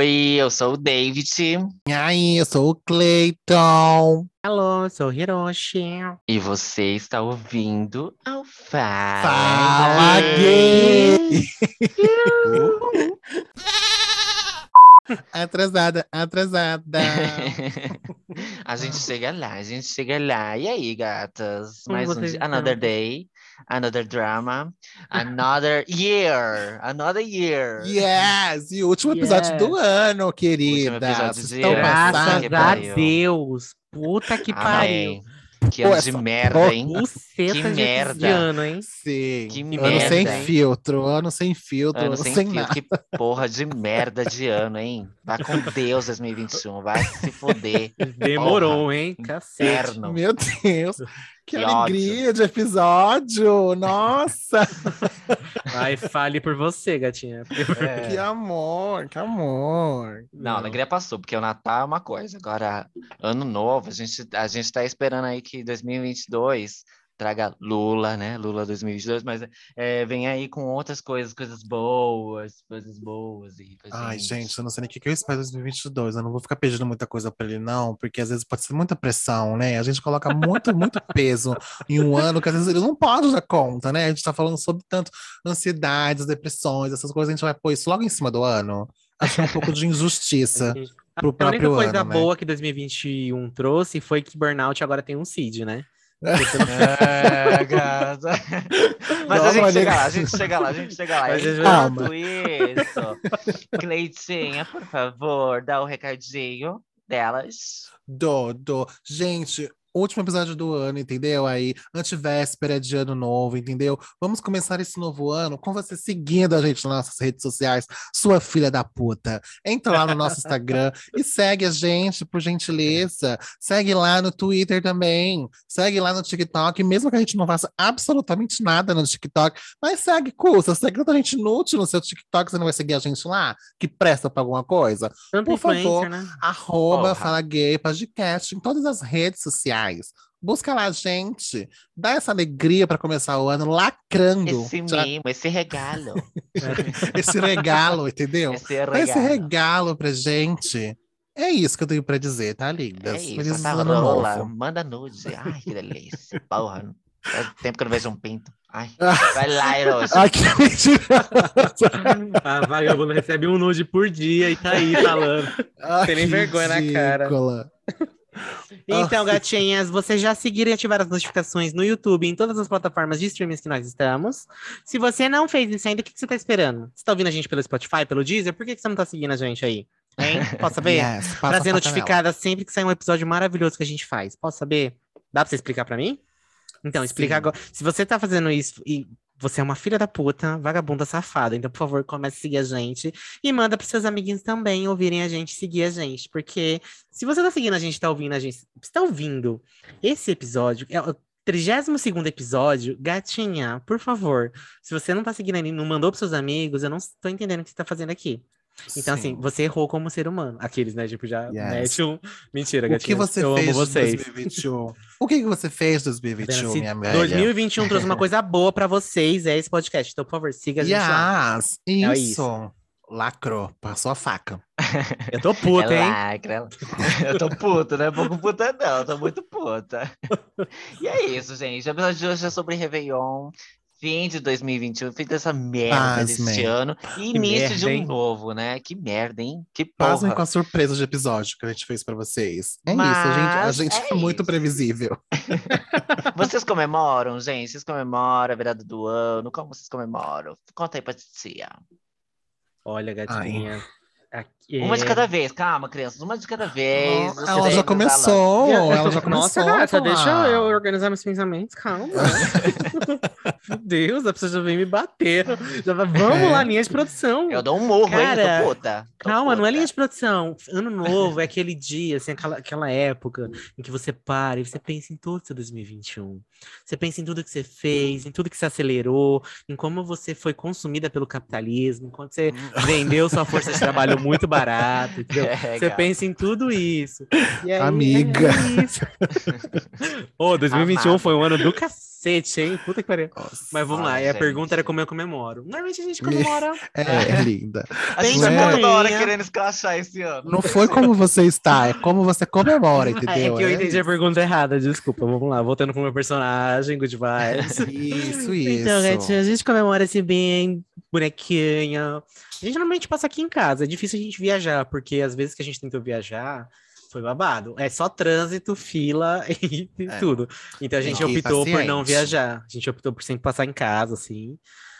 Oi, eu sou o David. E aí, eu sou o Clayton. Alô, sou o Hiroshi. E você está ouvindo ao Fala, Fala gay! atrasada, atrasada. a gente chega lá, a gente chega lá. E aí, gatas? Mais um dia, another day, another drama, another year, another year. Yes! E o último episódio Yes. do ano, querida. episódio Vocês de estão ano. Graças a pariu. Deus. Puta que pariu. Amém. Que ano Pô, de merda, porra- hein? Que merda. de ano, hein? Sim. Que ano merda, sem hein? filtro, ano sem filtro, Ano ano sem sem, fio, nada. que porra de merda de ano, hein? Vai com Deus 2021, vai se foder. Demorou, hein? Cacete. Inferno. Meu Deus, que, Que alegria de episódio! Nossa, Ai, fale por você, gatinha. É. que amor, que amor. Não, a alegria passou, porque o Natal é uma coisa. Agora, ano novo, a gente, a gente tá esperando aí que 2022 traga Lula, né? Lula 2022, mas é, vem aí com outras coisas, coisas boas, coisas boas e Ai, gente, eu não sei nem o que que eu espero em 2022. Eu não vou ficar pedindo muita coisa pra ele, não, porque às vezes pode ser muita pressão, né? A gente coloca muito, muito peso em um ano que às vezes ele não pode dar conta, né? A gente tá falando sobre tanto ansiedades, depressões, essas coisas, a gente vai pôr isso logo em cima do ano. Acho que é um pouco de injustiça pro A única próprio coisa ano, né? boa que 2021 trouxe foi que Burnout agora tem um CID, né? É, gata. Mas a gente chega lá, a gente chega lá, a gente chega lá. Mas Enquanto isso, Cleitinha, por favor, dá o recadinho delas. Do. Gente, último episódio do ano, entendeu? Aí, antivéspera de ano novo, entendeu? Vamos começar esse novo ano com você seguindo a gente nas nossas redes sociais, sua filha da puta. Entra lá no nosso Instagram e segue a gente, por gentileza. Segue lá no Twitter também. Segue lá no TikTok, mesmo que a gente não faça absolutamente nada no TikTok. Mas segue, custa. Segue tanta gente inútil no seu TikTok, você não vai seguir a gente lá? Que presta pra alguma coisa? Tanto Por favor. né? Arroba Porra. Fala Gay Podcast em todas as redes sociais. Busca lá, gente. Dá essa alegria para começar o ano lacrando. Esse Já- mimo, esse regalo. esse regalo, entendeu? Esse Dá regalo. esse regalo pra gente. É isso que eu tenho pra dizer, tá, lindas? É isso, ano rola, novo. manda nude. Ai, que delícia. Porra. Faz tempo que eu não vejo um pinto. Ai, vai lá, Hiroshi. Ai, que mentira! A vagabunda recebe um nude por dia e tá aí falando. Ai, Tem nem que vergonha na cara. Então, gatinhas, vocês já seguiram e ativaram as notificações no YouTube em todas as plataformas de streaming que nós estamos. Se você não fez isso ainda, o que que você tá esperando? Você tá ouvindo a gente pelo Spotify, pelo Deezer? Por que que você não tá seguindo a gente aí? Hein? Posso saber? Yes, pra ser notificada sempre que sair um episódio maravilhoso que a gente faz. Posso saber? Dá pra você explicar pra mim? Então, explica Sim. agora. Se você tá fazendo isso e você é uma filha da puta, vagabunda safada, então, por favor, comece a seguir a gente e manda pros seus amiguinhos também ouvirem a gente, seguir a gente. Porque se você tá seguindo a gente, tá ouvindo a gente, você tá ouvindo esse episódio, é o 32 episódio, gatinha, por favor, se você não tá seguindo aí, não mandou pros seus amigos, eu não tô entendendo o que você tá fazendo aqui. Então, assim, Sim. você errou como ser humano. Aqueles, né? Tipo, já Yes. mete um. Mentira, O que você eu fez amo em vocês. 2021? O que que você fez em 2021, Se minha velha? 2021 trouxe uma coisa boa pra vocês, é esse podcast. Então, por favor, siga a gente lá. Yes, É isso. Lacrou, passou a faca. Eu tô puta, é hein? lacra. Eu tô puta, não é pouco puta, não. Eu tô muito puta. E é isso, gente. O episódio de hoje é sobre Réveillon. Fim de 2021, fim dessa merda desse Pasmem. ano. E início de merda, um hein? novo, né? Que merda, hein? Que Pasmem porra. com a surpresa de episódio que a gente fez pra vocês. É isso, a gente, a Mas gente é é, muito isso. previsível. Vocês comemoram, gente? Vocês comemoram a virada do ano? Como vocês comemoram? Conta aí pra titia. Olha, gatinha. Uma de é- cada vez, calma, crianças. Uma de cada vez. Ela já começou, ela já começou. Nossa, a gata, falar. deixa eu organizar meus pensamentos, calma. Meu Deus, a pessoa já vem me bater. Já vai- Vamos É. lá, linha de produção. Eu dou um hein? Cara, Tô puta. Tô Calma, não é puta. linha de produção. Ano novo é aquele dia, assim, aquela, aquela época em que você para e você pensa em todo o seu 2021. Você pensa em tudo que você fez, em tudo que você acelerou, em como você foi consumida pelo capitalismo, em quanto você vendeu sua força de trabalho muito barato, entendeu? É, Você gata. pensa em tudo isso. E aí, Amiga. É isso. Ô, 2021 Amado. foi um ano do cacete, hein? Puta que pariu. Nossa. Mas vamos lá, e a gente. pergunta era como eu comemoro. Normalmente a gente Me- comemora. É, é linda. A gente tá toda hora querendo escrachar esse ano. Não foi como você está, é como você comemora, É entendeu? que eu É entendi a pergunta errada, desculpa. Vamos lá, voltando pro meu personagem, good vibes. Isso, isso. Então, gatinho, a gente comemora esse bem, bonequinha. A gente normalmente passa aqui em casa. É difícil a gente viajar, porque às vezes que a gente tentou viajar, foi babado. É só trânsito, fila e É. tudo. Então a gente ir optou por não viajar. A gente optou por sempre passar em casa, assim.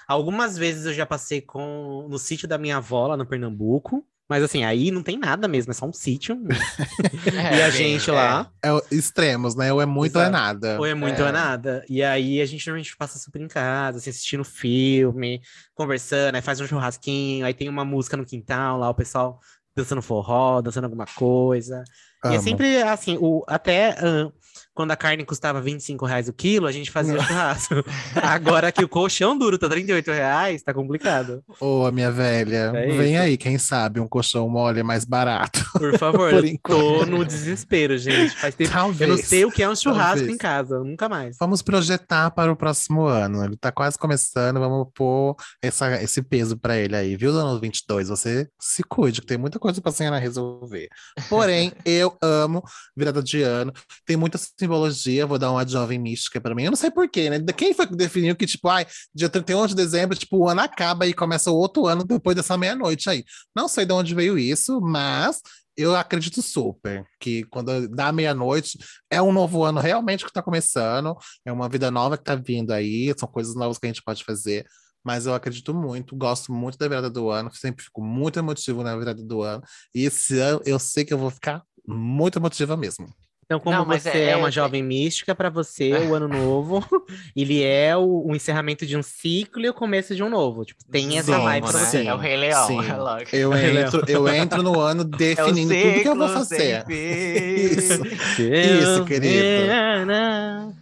Algumas vezes eu já passei com no sítio da minha avó, lá no Pernambuco. Mas assim, aí não tem nada mesmo, é só um sítio. É, e a gente é. lá. É extremos, né? Ou é muito ou é nada. Ou é muito ou é É. nada. E aí a gente normalmente passa super em casa, assim, assistindo filme, conversando, aí faz um churrasquinho, aí tem uma música no quintal lá, o pessoal dançando forró, dançando alguma coisa. E é Amo. sempre assim, o, até ah, quando a carne custava 25 reais o quilo, a gente fazia churrasco. Agora que o colchão duro tá 38 reais, tá complicado. Ô, a minha velha, É vem isso. aí, quem sabe, um colchão mole é mais barato. Por favor, Por eu tô no desespero, gente. Faz tempo. Talvez. Eu não sei o que é um churrasco Talvez. em casa, nunca mais. Vamos projetar para o próximo ano. Ele tá quase começando, vamos pôr essa, esse peso para ele aí, viu, ano 22? Você se cuide, que tem muita coisa pra senhora resolver. Porém, eu amo virada de ano. Tem muita simbologia, vou dar uma jovem mística para mim. Eu não sei porquê, né? Quem foi que definiu que, tipo, ai, dia 31 de dezembro, tipo, o ano acaba e começa o outro ano depois dessa meia-noite aí. Não sei de onde veio isso, mas eu acredito super que quando dá meia-noite é um novo ano realmente que está começando, é uma vida nova que está vindo aí, são coisas novas que a gente pode fazer. Mas eu acredito muito, gosto muito da virada do ano, sempre fico muito emotivo na virada do ano. E esse ano eu sei que eu vou ficar muito emotiva mesmo. Então, como Não, mas você é- é, uma é- jovem mística, para você, o ano novo, ele é o, o encerramento de um ciclo e o começo de um novo. Tipo, tem essa Sim, vibe pra né? você. sim. É o Rei Leão. Sim. é lógico. Eu Leão. entro, eu entro no ano É o definindo tudo que eu vou fazer. Isso. Isso, querido.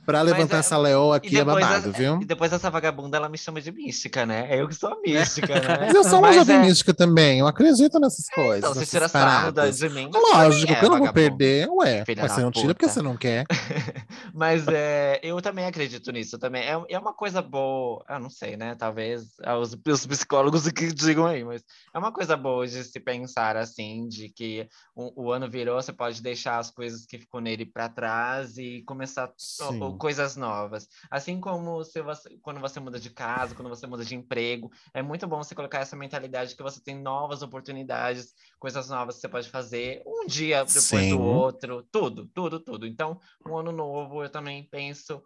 Pra levantar é- essa leoa E aqui é babado, a- viu? e depois essa vagabunda, ela me chama de mística, né? É eu que sou a mística, né? Mas eu sou uma Mas jovem é- mística também, eu acredito nessas coisas. Então, você tira sarro de mim. Lógico, eu não vou perder, ué. Filha Mas você não tira porque você não quer. Mas é, eu também acredito nisso também. É, é uma coisa boa, eu não sei, né? Talvez ah, os, os psicólogos que digam aí, mas é uma coisa boa de se pensar assim, de que o, o ano virou, você pode deixar as coisas que ficou nele para trás e começar o- o- Sim. coisas novas. Assim como se você, quando você muda de casa, quando você muda de emprego, é muito bom você colocar essa mentalidade que você tem novas oportunidades, coisas novas que você pode fazer um dia depois Sim. do outro, tudo, tudo, tudo. Então, um ano novo, eu também penso,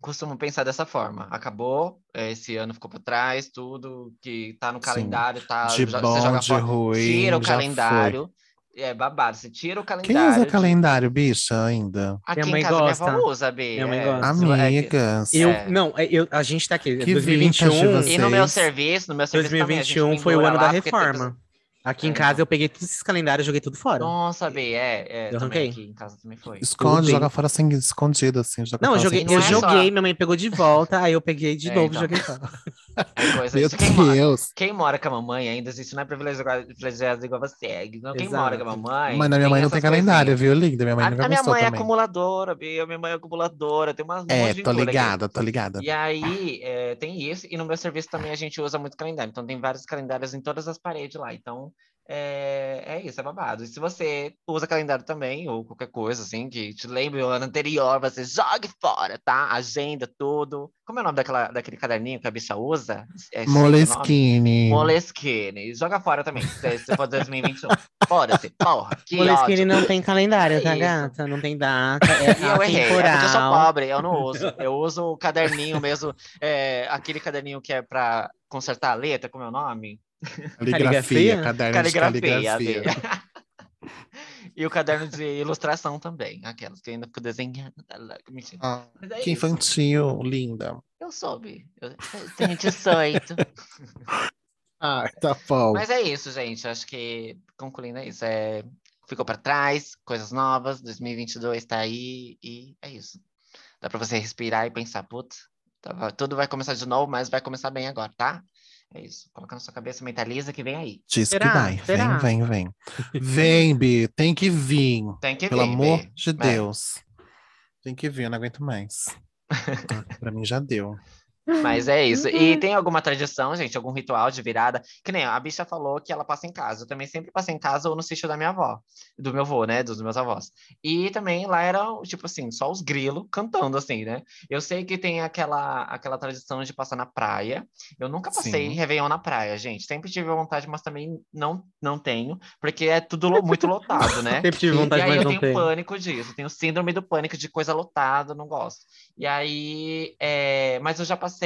costumo pensar dessa forma. Acabou, eh, esse ano ficou para trás, tudo que tá no Sim. calendário, tá, De jo- bom, você joga de fora, ruim. tira o já foi. calendário. É babado, você tira o Quem calendário. usa de- calendário, bicha, ainda? Aqui Minha mãe em casa minha gosta. avó usa, Bia. Minha mãe é, gosta. se- é que- Amigas. Eu, É. não, é, eu, a gente tá aqui, Que 2021, vintage você. E no meu serviço, no meu serviço também, a gente 2021 foi o ano da reforma. Aqui em É, casa então. eu peguei todos esses calendários e joguei tudo fora. Nossa, B, é, é Eu também arranquei. aqui em casa também foi. Esconde, joga fora sem escondido, assim. Joga Não, eu fora joguei, sem não eu é só- joguei, minha mãe pegou de volta, aí eu peguei de É, novo então. e joguei fora. É coisa, Meu quem mora, Deus. quem mora com a mamãe ainda, isso não é privilegiado, privilegiado igual você. Não, quem Exato. mora com a mamãe. Mas minha mãe não tem calendário, viu, linda? Minha mãe A, a minha mãe é também. acumuladora, Bia. Minha mãe é acumuladora, tem umas É, tô aqui. ligada, tô ligada. E aí, é, tem isso, e no meu serviço também a gente usa muito calendário. Então, tem vários calendários em todas as paredes lá. Então, é, é isso, é babado. E se você usa calendário também, ou qualquer coisa assim, que te lembre o ano anterior, você jogue fora, tá? Agenda, tudo. Como é o nome daquela, daquele caderninho que a bicha usa? É? Moleskine. Moleskine. Joga fora também, se, se for 2021. Foda-se, porra, que Moleskine ódio. não tem calendário, tá, Isso. gata? Não tem data, é E eu errei, é porque eu sou pobre, eu não uso. Eu uso o caderninho mesmo, é, aquele caderninho que é pra consertar a letra, como é o nome? Caligrafia, Caligrafia? caderno de Caligrafia. e o caderno de ilustração também, aquelas que ainda fico desenhando. Ah, é que isso. infantil, linda. Eu soube. Eu, tenho 18. Ah, tá bom. Mas é isso, gente. Acho que, concluindo, é isso. É, ficou pra trás, coisas novas, 2022 tá aí e é isso. Dá pra você respirar e pensar, putz, tudo vai começar de novo, mas vai começar bem agora, tá? É isso. Coloca na sua cabeça, mentaliza que vem aí. Diz Será? que vai. Será? Vem, vem, vem. Vem, Bi. Tem que vir. Tem que Pelo vir, amor Bê. de. Deus. Tem que vir, eu não aguento mais. Pra mim já deu. Mas é isso. E tem alguma tradição, gente? Algum ritual de virada? Que nem a bicha falou que ela passa em casa. Eu também sempre passei em casa ou no sítio da minha avó, do meu avô, né? Dos meus avós. E também lá era, tipo assim, só os grilos cantando, assim, né? Eu sei que tem aquela, aquela tradição de passar na praia. Eu nunca passei Sim. Réveillon na praia, gente. Sempre tive vontade, mas também não, não tenho, porque é tudo muito lotado, né? Sempre tive vontade, e aí mas eu não tenho tenho. pânico disso, tenho síndrome do pânico de coisa lotada, não gosto. E aí, é, mas eu já passei,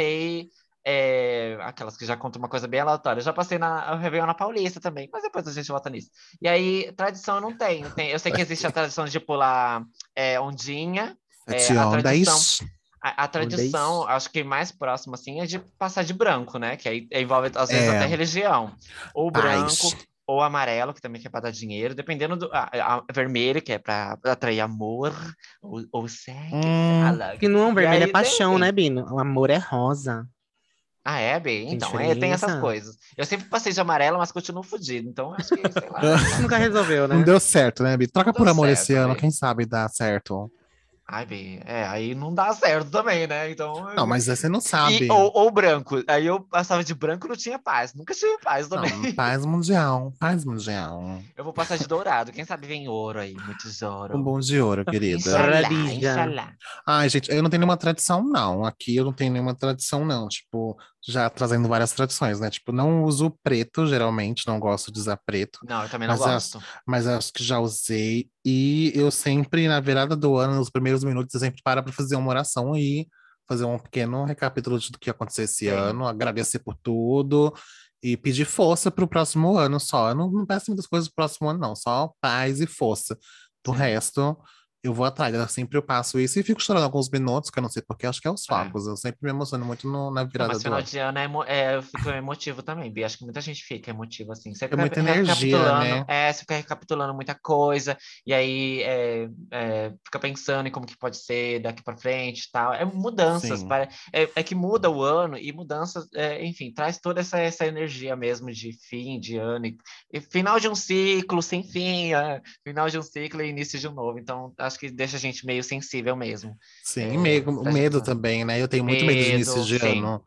é, aquelas que já contam uma coisa bem aleatória, eu já passei na o Réveillon na Paulista também, mas depois a gente volta nisso. E aí, tradição eu não tenho, tem, eu sei que existe a tradição de pular é, ondinha, É, a ondas. tradição- a, a tradição, acho que mais próxima, assim, é de passar de branco, né? Que aí envolve, às vezes, É. até religião. Ou Paz. Ou amarelo, que também que é para dar dinheiro, dependendo do. ah, vermelho, que é para atrair amor, ou, ou sexo. Hum. Que não, vermelho é tem, paixão, assim. né, Bino? O amor é rosa. Ah, é, bem? Tem Então, é, tem essas coisas. Eu sempre passei de amarelo, mas continuo fudido. Então, acho que, sei lá. Nunca resolveu, né? Não deu certo, né, Bi? Troca Não por amor certo, esse ano, quem sabe dá certo. Ai, bem, é, aí não dá certo também, né? Então. Não, mas aí você não sabe. E, ou, ou branco. Aí eu passava de branco não tinha paz. Nunca tive paz também. Não, paz mundial, paz mundial. Eu vou passar de dourado. Quem sabe vem ouro aí, muito ouro. Um bom de ouro, querida. Inxalá, inxalá. Ai, gente, eu não tenho nenhuma tradição, não. Aqui eu não tenho nenhuma tradição, não. Tipo, já trazendo várias tradições, né? Tipo, não uso preto, geralmente, não gosto de usar preto, Não, eu também não Mas gosto. mas acho que já usei. E eu sempre, na virada do ano, nos primeiros minutos, eu sempre paro para fazer uma oração e fazer um pequeno recapítulo de tudo que aconteceu esse Sim. ano, agradecer por tudo e pedir força pro próximo ano só. Eu não, não peço muitas coisas pro próximo ano, não, só paz e força. Do Sim. resto, eu vou atrás. Eu sempre eu passo isso e fico chorando alguns minutos, que eu não sei porque, acho que é os fogos. Eu sempre me emociono muito no- na Não, virada mas do final ano. de ano é, emo- é, eu fico emotivo também, Bia. Acho que muita gente fica emotivo assim. Você fica muita energia, né? É, você fica recapitulando muita coisa, e aí é, é, fica pensando em como que pode ser daqui pra frente e tal. É mudanças, pare- é, é que muda o ano e mudanças, é, enfim, traz toda essa, essa energia mesmo de fim de ano. E, e final de um ciclo sem fim, é, final de um ciclo e início de um novo. Então, acho que deixa a gente meio sensível mesmo. Sim, É, medo, pra gente medo lá. também, né? Eu tenho muito medo de início Medo, de sim. ano.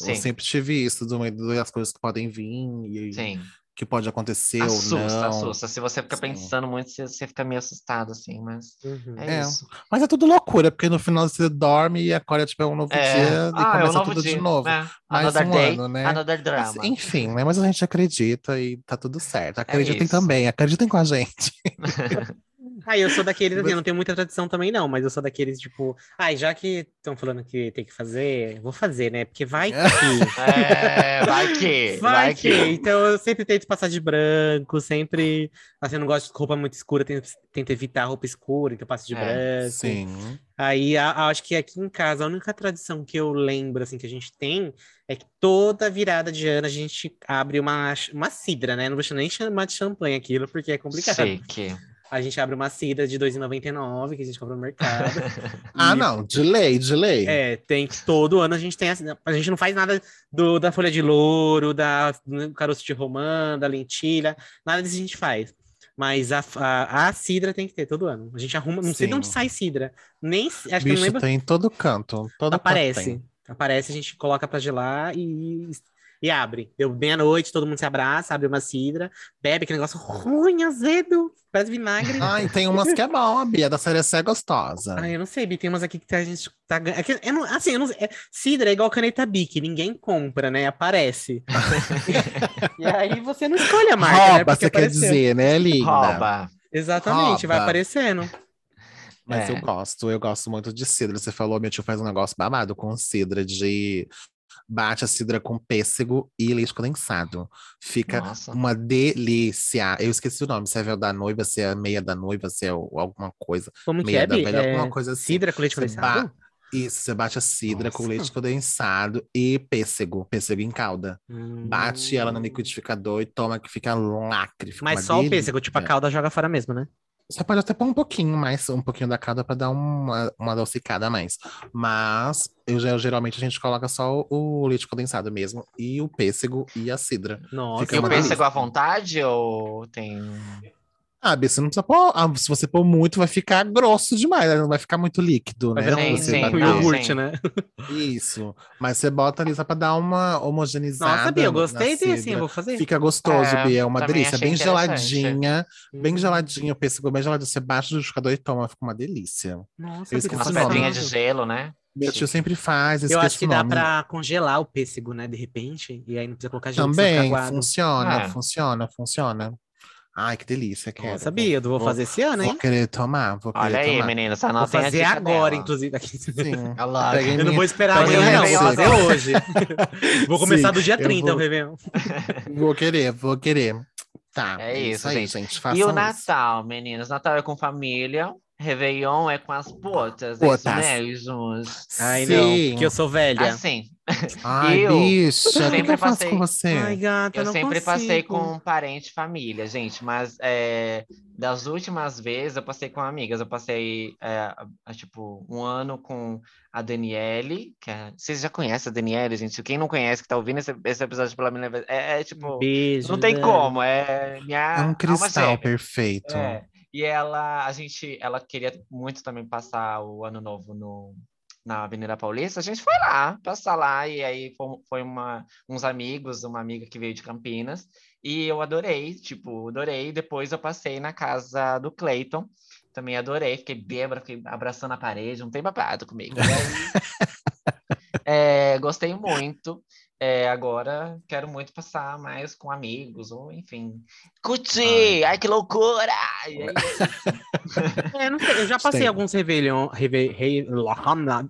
Sim. Eu sempre tive isso, do medo das coisas que podem vir e Sim. que pode acontecer Assusta, ou não. assusta. Se você fica Sim. pensando muito, você, você fica meio assustado, assim, mas Uhum. é, É. isso. Mas é tudo loucura, porque no final você dorme e acorda, tipo, é um novo É. dia e Ah, é um começa tudo dia. de novo. É. Mais Another um day, ano, né? another Mas, drama. enfim, né? Mas a gente acredita e tá tudo certo. Acreditem isso. também, acreditem com a gente. Ah, eu sou daqueles, assim, eu não tenho muita tradição também, não, mas eu sou daqueles, tipo, ai, já que estão falando que tem que fazer, vou fazer, né? Porque vai que. É, vai que, Vai, vai que. que. Então eu sempre tento passar de branco, sempre. Assim, eu não gosto de roupa muito escura, tento, tento evitar roupa escura, então eu passo de É, branco. Sim. Aí a- a- acho que aqui em casa, a única tradição que eu lembro, assim, que a gente tem é que toda virada de ano a gente abre uma, uma cidra, né? Não vou nem chamar de champanhe aquilo, porque é complicado. Chique. A gente abre uma cidra de R$ 2,99 que a gente compra no mercado. Ah, E, não, de lei, de lei. É, tem todo ano a gente tem assim, a gente não faz nada do, da folha de louro, da do caroço de romã, da lentilha, nada disso a gente faz. Mas a, a, a cidra tem que ter todo ano. A gente arruma, não sei de onde Sim. sai cidra. Nem acho que eu não Bicho lembro. tem em todo canto. Todo Aparece. Canto. Aparece, a gente coloca pra gelar e, e abre. Deu meia-noite, todo mundo se abraça, abre uma cidra, bebe aquele negócio ruim, azedo, parece vinagre. Ah, e tem umas que é bom, a Bia da série é gostosa. Ah, eu não sei, Bi, tem umas aqui que a gente tá ganhando. não- assim, eu não, é, cidra é igual caneta Bic, ninguém compra, né? Aparece. e aí você não escolhe a marca, né? Rouba, Porque você quer apareceu. dizer, né, linda? Rouba. Exatamente, vai Rouba. aparecendo. Mas É. eu gosto, eu gosto muito de cidra. Você falou, meu tio faz um negócio babado com cidra de bate a cidra com pêssego e leite condensado. Fica Nossa. uma delícia. Eu esqueci o nome, se é véu da noiva, se é meia da noiva, se é o- alguma coisa. Como que Meia é, da velha, É, alguma coisa assim. Cidra com leite Você condensado? Isso, você bate a cidra com Nossa. leite condensado e pêssego, pêssego em calda. Bate ela no Hum. liquidificador e toma que fica lacre. Fica Mas só o pêssego, tipo a delícia. calda joga fora mesmo, né? Você pode até pôr um pouquinho mais, um pouquinho da cada para dar uma, uma adocicada a mais. Mas eu, geralmente a gente coloca só o, o leite condensado mesmo, e o pêssego e a cidra. Nossa, Fica E o pêssego delícia. à vontade ou tem. Ah, Bia, você não precisa pôr. ah, se você pôr muito, vai ficar grosso demais, não vai ficar muito líquido, né? Sim, Você sim, ter- iogurte, né? Isso. Mas você bota ali só pra dar uma homogeneizada. Nossa, Bia, eu gostei desse assim, eu vou fazer. Fica gostoso, É, Bia. É uma delícia. Bem geladinha. Bem Hum. geladinha, o pêssego bem geladinho. Você baixa do liquidificador e toma, fica uma delícia. Nossa, Eu esqueci o nome. pedrinhas de gelo, né? Meu tio sempre faz, Eu acho que o dá pra congelar o pêssego, né, de repente. E aí não precisa colocar gelo, Também, funciona, É. funciona, funciona. Ai, que delícia, quero. Nossa, Bia, eu vou fazer esse ano, Vou hein? querer tomar, vou querer Olha aí, tomar. meninas, Vou anotem a fazer dica agora, dela. inclusive. Aqui. Sim. Olha Eu não vou esperar amanhã, não. Vou fazer hoje. vou começar Sim, do dia eu 30 o vou- Réveillon. Vou querer, vou querer. Tá, É isso, aí, gente. gente. E o isso. Natal, meninas? Natal é com família. Réveillon é com as putas, Putas. é isso mesmo. Ai, Sim. não, que eu sou velha. Assim, Ai, Eu bicha, o que, sempre que eu faço passei- com você? Ai, gata, eu não sempre passei consigo. com um parente e família, gente, mas é, das últimas vezes eu passei com amigas. Eu passei, é, a- tipo, um ano com a Daniele, que é- vocês já conhecem a Daniele, gente? Quem não conhece, que tá ouvindo esse, esse episódio pela vez, é, é, tipo, Beijo. não tem né? como, é minha É um cristal perfeito. É, e ela, a gente, ela queria muito também passar o ano novo no, na Avenida Paulista. A gente foi lá, passar lá, e aí foi, uma, uns amigos, uma amiga que veio de Campinas, e eu adorei, tipo, adorei. Depois eu passei na casa do Clayton, também adorei, fiquei bêbada, fiquei abraçando a parede, não tem babado comigo. Aí, é, gostei muito. É, agora quero muito passar mais com amigos, ou enfim, curtir! Ai, que loucura! Aí, É, não sei, eu já passei Sei. alguns Réveillon, reve,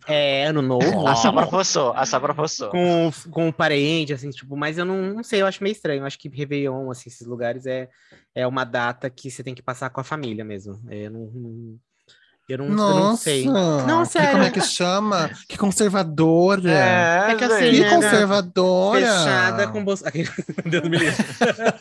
é, ano novo, a só professor, a só professor. com, com um parente, assim, tipo, mas eu não, não sei, eu acho meio estranho. Eu acho que Réveillon, assim, esses lugares é, é uma data que você tem que passar com a família mesmo. É, eu não, não- eu não, eu não Nossa, sei. Não, que, sério. como é que chama? Que conservadora. É que assim, Que né, conservadora. Fechada com bolsa. Deus me livre.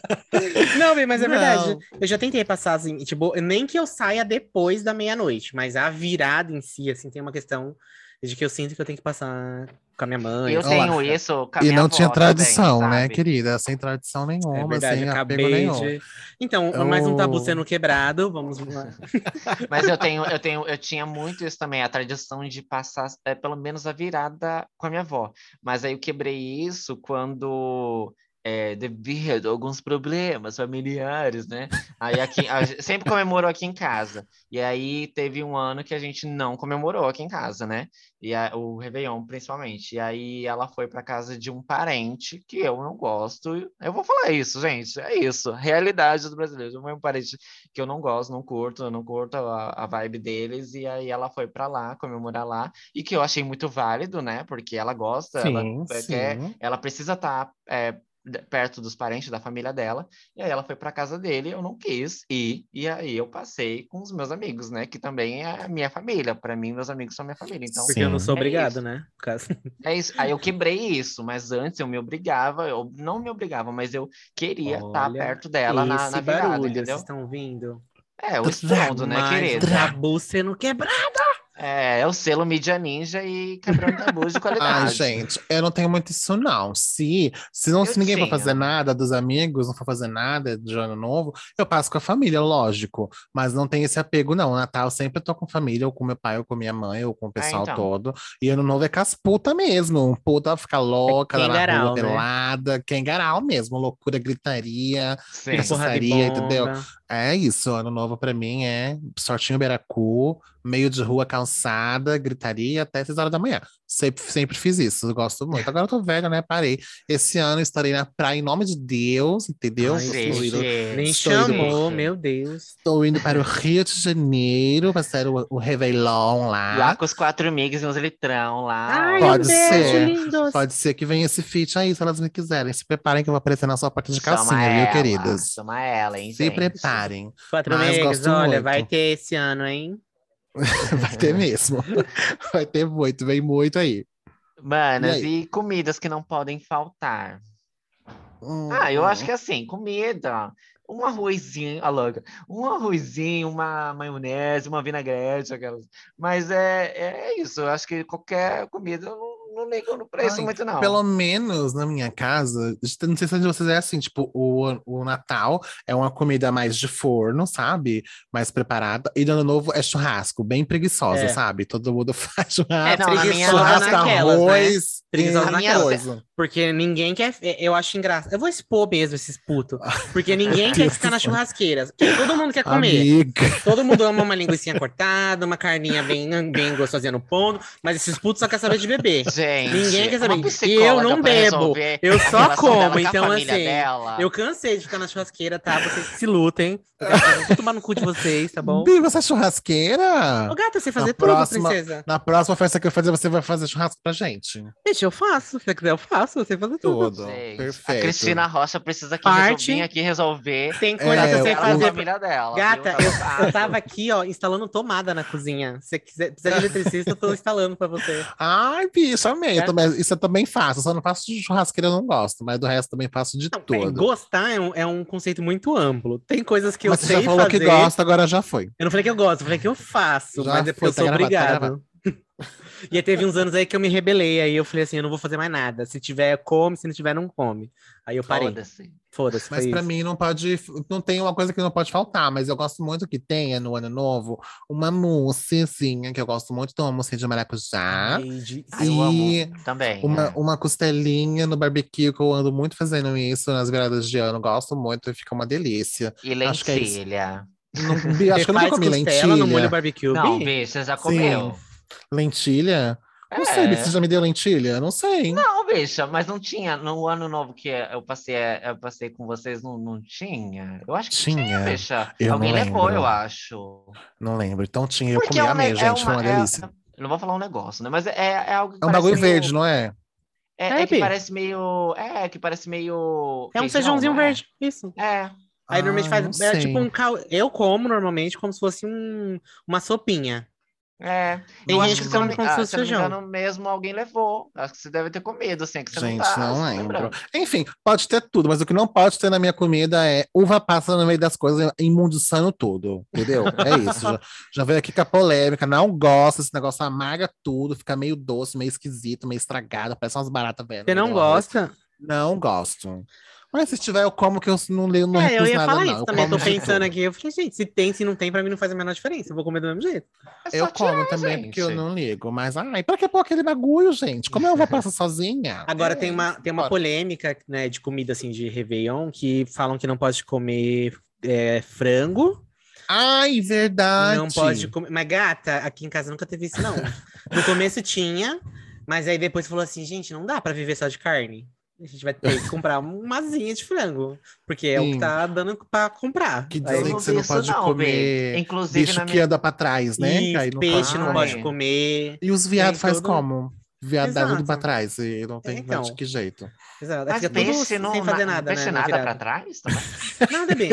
não, bem, mas é verdade. Não. Eu já tentei passar assim, tipo, nem que eu saia depois da meia-noite, mas a virada em si, assim, tem uma questão de que eu sinto que eu tenho que passar com a minha mãe. Eu tenho isso com a E minha não tinha avó também, tradição, né, querida? Sem tradição nenhuma, É verdade, sem apego nenhum. de. Então, Eu- mais um tabu sendo quebrado. Vamos lá. Mas eu tenho, eu tenho, eu tinha muito isso também, a tradição de passar é, pelo menos a virada com a minha avó. Mas aí eu quebrei isso quando é, devido a alguns problemas familiares, né? Aí aqui a sempre comemorou aqui em casa. E aí teve um ano que a gente não comemorou aqui em casa, né? E a- o Réveillon, principalmente. E aí ela foi para casa de um parente que eu não gosto. Eu vou falar isso, gente. É isso. Realidade do brasileiro. Eu um parente que eu não gosto, não curto, eu não curto a, a vibe deles. E aí ela foi para lá, comemorar lá. E que eu achei muito válido, né? Porque ela gosta, ela Sim, é, quer sim. ela precisa estar perto dos parentes da família dela. E aí ela foi para casa dele, eu não quis ir. E aí eu passei com os meus amigos, né? Que também é a minha família. Para mim, meus amigos são minha família. Então, Porque eu não sou É obrigado, isso. né? Caso. é isso. Aí eu quebrei isso, mas antes eu me obrigava, eu não me obrigava, mas eu queria estar Olha, perto dela na, na virada, barulho, vocês entendeu? estão ouvindo? É, o estrondo, né, querida? Tabu sendo quebrado. É, é o selo mídia ninja e quebrando tabu de qualidade. Ai, gente, eu não tenho muito isso, não. Se, se, não, Eu se ninguém for fazer nada dos amigos, não for fazer nada de ano novo, eu passo com a família, lógico. Mas não tem esse apego, não. Natal eu sempre tô com família, ou com meu pai, ou com minha mãe, ou com o pessoal então. todo. E ano novo é com as putas mesmo. Puta fica louca, lá na rua, né? pelada. Kengarau mesmo, loucura, gritaria. Bomba. entendeu? É isso, ano novo pra mim é sortinho Beracu, meio de rua calçada, gritaria até 6 horas da manhã. Sempre, sempre fiz isso, eu gosto muito. Agora eu tô velha, né? Parei. Esse ano estarei na praia em nome de Deus, entendeu? Ai, indo, Nem Estou indo- chamou, meu Deus. estou indo para o Rio de Janeiro, para ser o, o Réveillon lá. Lá com os quatro amigos e uns litrão lá. Ai. Pode beijo, ser. lindos. Pode ser que venha esse feat aí, se elas me quiserem. Se preparem que eu vou aparecer na sua porta de calcinha, viu, ela, queridas? Chama ela, hein, Se gente? preparem. Quatro amigos, olha, muito. vai ter esse ano, hein? Vai ter mesmo. Vai ter muito, vem muito aí. Manas, E e, comidas que não podem faltar? Hum, Ah, eu acho que assim, comida. um arrozinho, a louca, um arrozinho, uma maionese, uma vinagrete, aquelas. Mas é, é isso, eu acho que qualquer comida não, não ligo no preço Ai, muito, não. Pelo menos na minha casa, não sei se de vocês é assim, tipo, o, o Natal é uma comida mais de forno, sabe? Mais preparada. E no Ano Novo é churrasco, bem preguiçosa, É. sabe? Todo mundo faz churrasco. não, na minha- churrasco, naquelas, né? arroz, Preguiçosa e naquelas. Porque ninguém quer. Eu acho engraçado. Eu vou expor mesmo esses putos. Porque ninguém quer ficar do na churrasqueira. Todo mundo quer comer. Amiga. Todo mundo ama uma linguiça cortada, uma carninha bem, bem gostosinha no ponto. Mas esses putos só querem saber de beber. Gente, Ninguém quer saber. uma E eu não bebo, eu a só como, então, assim, dela. Eu cansei de ficar na churrasqueira, tá? Vocês se lutem. Eu vou tomar no cu de vocês, tá bom? Bi, você é churrasqueira? Ô, gata, você Na fazer tudo, próxima- princesa. Na próxima festa que eu fazer, você vai fazer churrasco pra gente. Deixa, eu faço. Se você quiser, eu faço. Você fazer tudo. Tudo. Gente, Perfeito. A Cristina Rocha precisa aqui Parte. resolver, aqui resolver. Tem coisa É, que eu sei fazer. família dela. Gata, viu? eu, Tá eu tava aqui, ó, instalando tomada na cozinha. Se você quiser, precisa de eletricista, eu tô instalando pra você. Ai, bicho, amei. É. Eu também- isso eu também faço. Só não faço de churrasqueira, eu não gosto. Mas do resto também faço de Não, é, tudo. gostar é um, é um conceito muito amplo. Tem coisas que Mas eu você sei já falou fazer. que gosta, agora já foi. Eu não falei que eu gosto, eu falei que eu faço, Já mas é porque foi, eu sou tá gravado, tá obrigado. E aí teve uns anos aí que eu me rebelei, aí eu falei assim, eu não vou fazer mais nada. Se tiver, come, se não tiver, não come. Aí eu parei. Foda-se. Foda-se, Mas isso. mim não pode. Não tem uma coisa que não pode faltar, mas eu gosto muito que tenha no ano novo uma moussezinha, que eu gosto muito, então uma mousse de maracujá. Ai, de- Ah, eu E amo também. Uma, é. uma costelinha no barbecue, que eu ando muito fazendo isso nas viradas de ano. Gosto muito e fica uma delícia. E acho que é isso. lentilha. Não, acho que eu nunca comi costela no molho lentilha. barbecue, Não, Bi? bicho, você já Sim. Lentilha? Não É. sei, você já me deu lentilha? Não sei. Não, bicha, mas não tinha. No ano novo que eu passei, eu passei com vocês, não, não tinha? Eu acho que tinha, Tinha. bicha. Eu Alguém levou, eu acho. Não lembro. Então tinha, eu Porque comi é um amei, ne- gente. é foi uma é- delícia. eu não vou falar um negócio, né? Mas é, é algo que É um bagulho meio- verde, não é? É, É, é que parece meio. É, que parece meio. É um feijão, feijãozinho não é? verde, isso. É. Aí normalmente Ah, faz. não É tipo um cal... Eu como normalmente como se fosse um, uma sopinha. É. Tem eu acho gente que se ah, se não me feijão. engano, mesmo alguém levou. Acho que você deve ter comido, assim, que você Gente, não tá não lembro. lembrando. Enfim, pode ter tudo, mas o que não pode ter na minha comida é uva passa no meio das coisas, imundiçando tudo, entendeu? É isso. já, já veio aqui com a polêmica, não gosto, esse negócio amarga tudo, fica meio doce, meio esquisito, meio estragado, parece umas baratas velhas. Você não gosta? Não gosto. Mas se tiver, eu como que eu não leio, não é, eu ia nada, falar não. isso Eu também. Eu tô pensando tudo. aqui. Eu falei, gente, se tem, se não tem, pra mim não faz a menor diferença. Eu vou comer do mesmo jeito. É Eu como tirar, também, gente. porque eu não ligo. Mas, ai, pra que pôr aquele bagulho, gente? Como eu vou passar sozinha? Agora tem uma, tem uma Bora. polêmica, né, de comida assim de Réveillon que falam que não pode comer é, frango, Ai, verdade. não pode comer. Mas gata, aqui em casa nunca teve isso, não. No começo tinha, mas aí depois falou assim, gente, não dá pra viver só de carne. A gente vai ter que comprar uma asinha de frango, porque é o Sim. que tá dando pra comprar. Que dizem que você não pode não, comer Bi. Inclusive, bicho que minha... anda pra trás, né? Isso, não peixe pode não pode comer. E os viados faz todo- como? Viado dá Exato. pra trás e não tem Então. de que jeito. Exato. Mas peixe não, sem fazer na- nada, peixe né? na nada pra virada. trás? Nada, bem.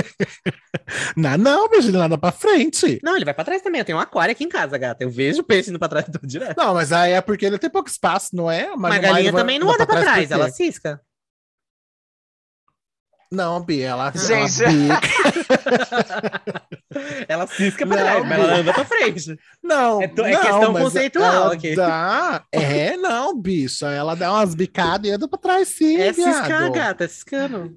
Não, não, beijo, ele nada pra frente. Não, ele vai pra trás também. Eu tenho um aquário aqui em casa, gata. Eu vejo peixe indo pra trás do direto. Não, mas aí é porque ele tem pouco espaço, não é? Mas a galinha também não anda pra trás, ela ela cisca. Não, Bi, ela, Gente. ela bica. Ela cisca pra Não, trás, mas ela anda pra frente. Não, É to- é não, questão conceitual ela aqui. Dá. É, não, bicha. Ela dá umas bicadas e anda pra trás, sim, é ciscar, viado. gata, é ciscando.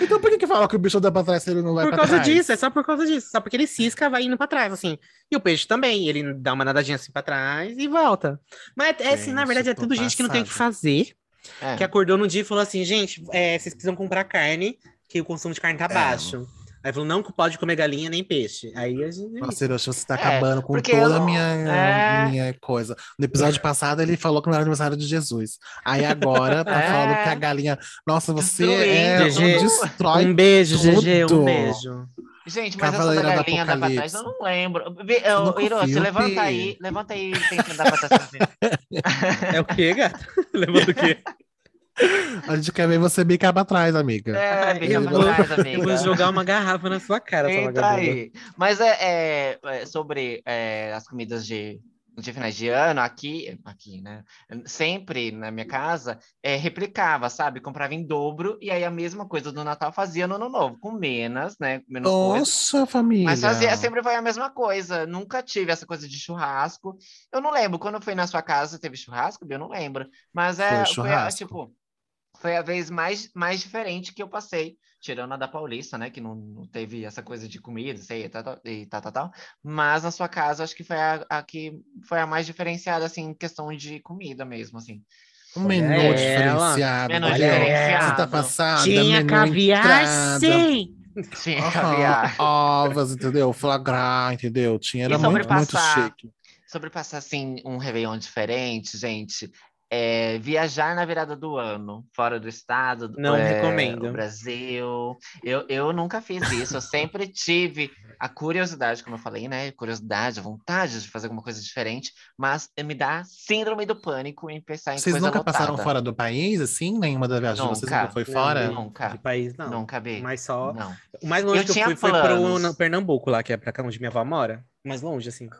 Então por que que fala que o bicho anda pra trás se ele não vai Por pra causa trás? disso, é só por causa disso. Só porque ele cisca, vai indo pra trás, assim. E o peixe também, ele dá uma nadadinha assim pra trás e volta. Mas, é, assim, na verdade, é tudo gente que não tem o que passada. fazer. É. Que acordou num dia e falou assim, gente, é, vocês precisam comprar carne, que o consumo de carne tá É. baixo. Aí falou, não pode comer galinha nem peixe. Aí a gente... Nossa, Hiroshi, você tá É, acabando com toda a eu- minha, é. minha coisa. No episódio passado, ele falou que não era aniversário de Jesus. Aí agora tá É. falando que a galinha. Nossa, você Destruindo é GG. um destrói. Um beijo, GG, um tudo. beijo. Gente, mas essa Cavaleira da galinha da pra trás, Apocalipse. eu não lembro. Eu- viu, você levanta aí, levanta aí tentando dar pra trás. É o quê, gata? Levando o quê? A gente quer ver você bicar pra trás, amiga. É, Ai, bica eu pra vou- trás, Eu amiga. vou jogar uma garrafa na sua cara, vagabunda. aí. Mas é, é- é sobre é, as comidas de, de finais de ano, aqui, aqui, né? Sempre na minha casa, é, replicava, sabe? Comprava em dobro e aí a mesma coisa do Natal fazia no Ano Novo, com menos, né? Menos coisa. Nossa, família. Mas fazia, sempre foi a mesma coisa. Nunca tive essa coisa de churrasco. Eu não lembro. Quando foi na sua casa, teve churrasco? Eu não lembro. Mas é, Foi foi, churrasco. tipo, foi a vez mais, mais diferente que eu passei. Tirando a da Paulista, né? Que não, não teve essa coisa de comida, sei, e tal, tal, e tal, tal, tal. Mas na sua casa, acho que foi a, a que foi a mais diferenciada, assim, em questão de comida mesmo, assim. Um menu ela. diferenciado. Menu diferenciado. Você tá passada, Tinha menu caviar, entrada. sim! Tinha Aham, caviar. Ovas, entendeu? Flagrar, entendeu? Tinha, era muito, muito chique. Sobre passar, assim, um Réveillon diferente, gente, é, viajar na virada do ano, fora do estado, do- Não é, recomendo. o Brasil. Eu, eu nunca fiz isso, eu sempre tive a curiosidade, como eu falei, né? Curiosidade, a vontade de fazer alguma coisa diferente, mas me dá síndrome do pânico em pensar em Vocês coisa nunca lotada. passaram fora do país, assim? Nenhuma das viagens de vocês Nunca. nunca foi fora? não. Nunca, De país, não. nunca vi. Mas só. Não. O mais longe Eu que eu fui foi pro planos. no Pernambuco, lá, que é pra cá onde minha avó mora. Mais longe, assim.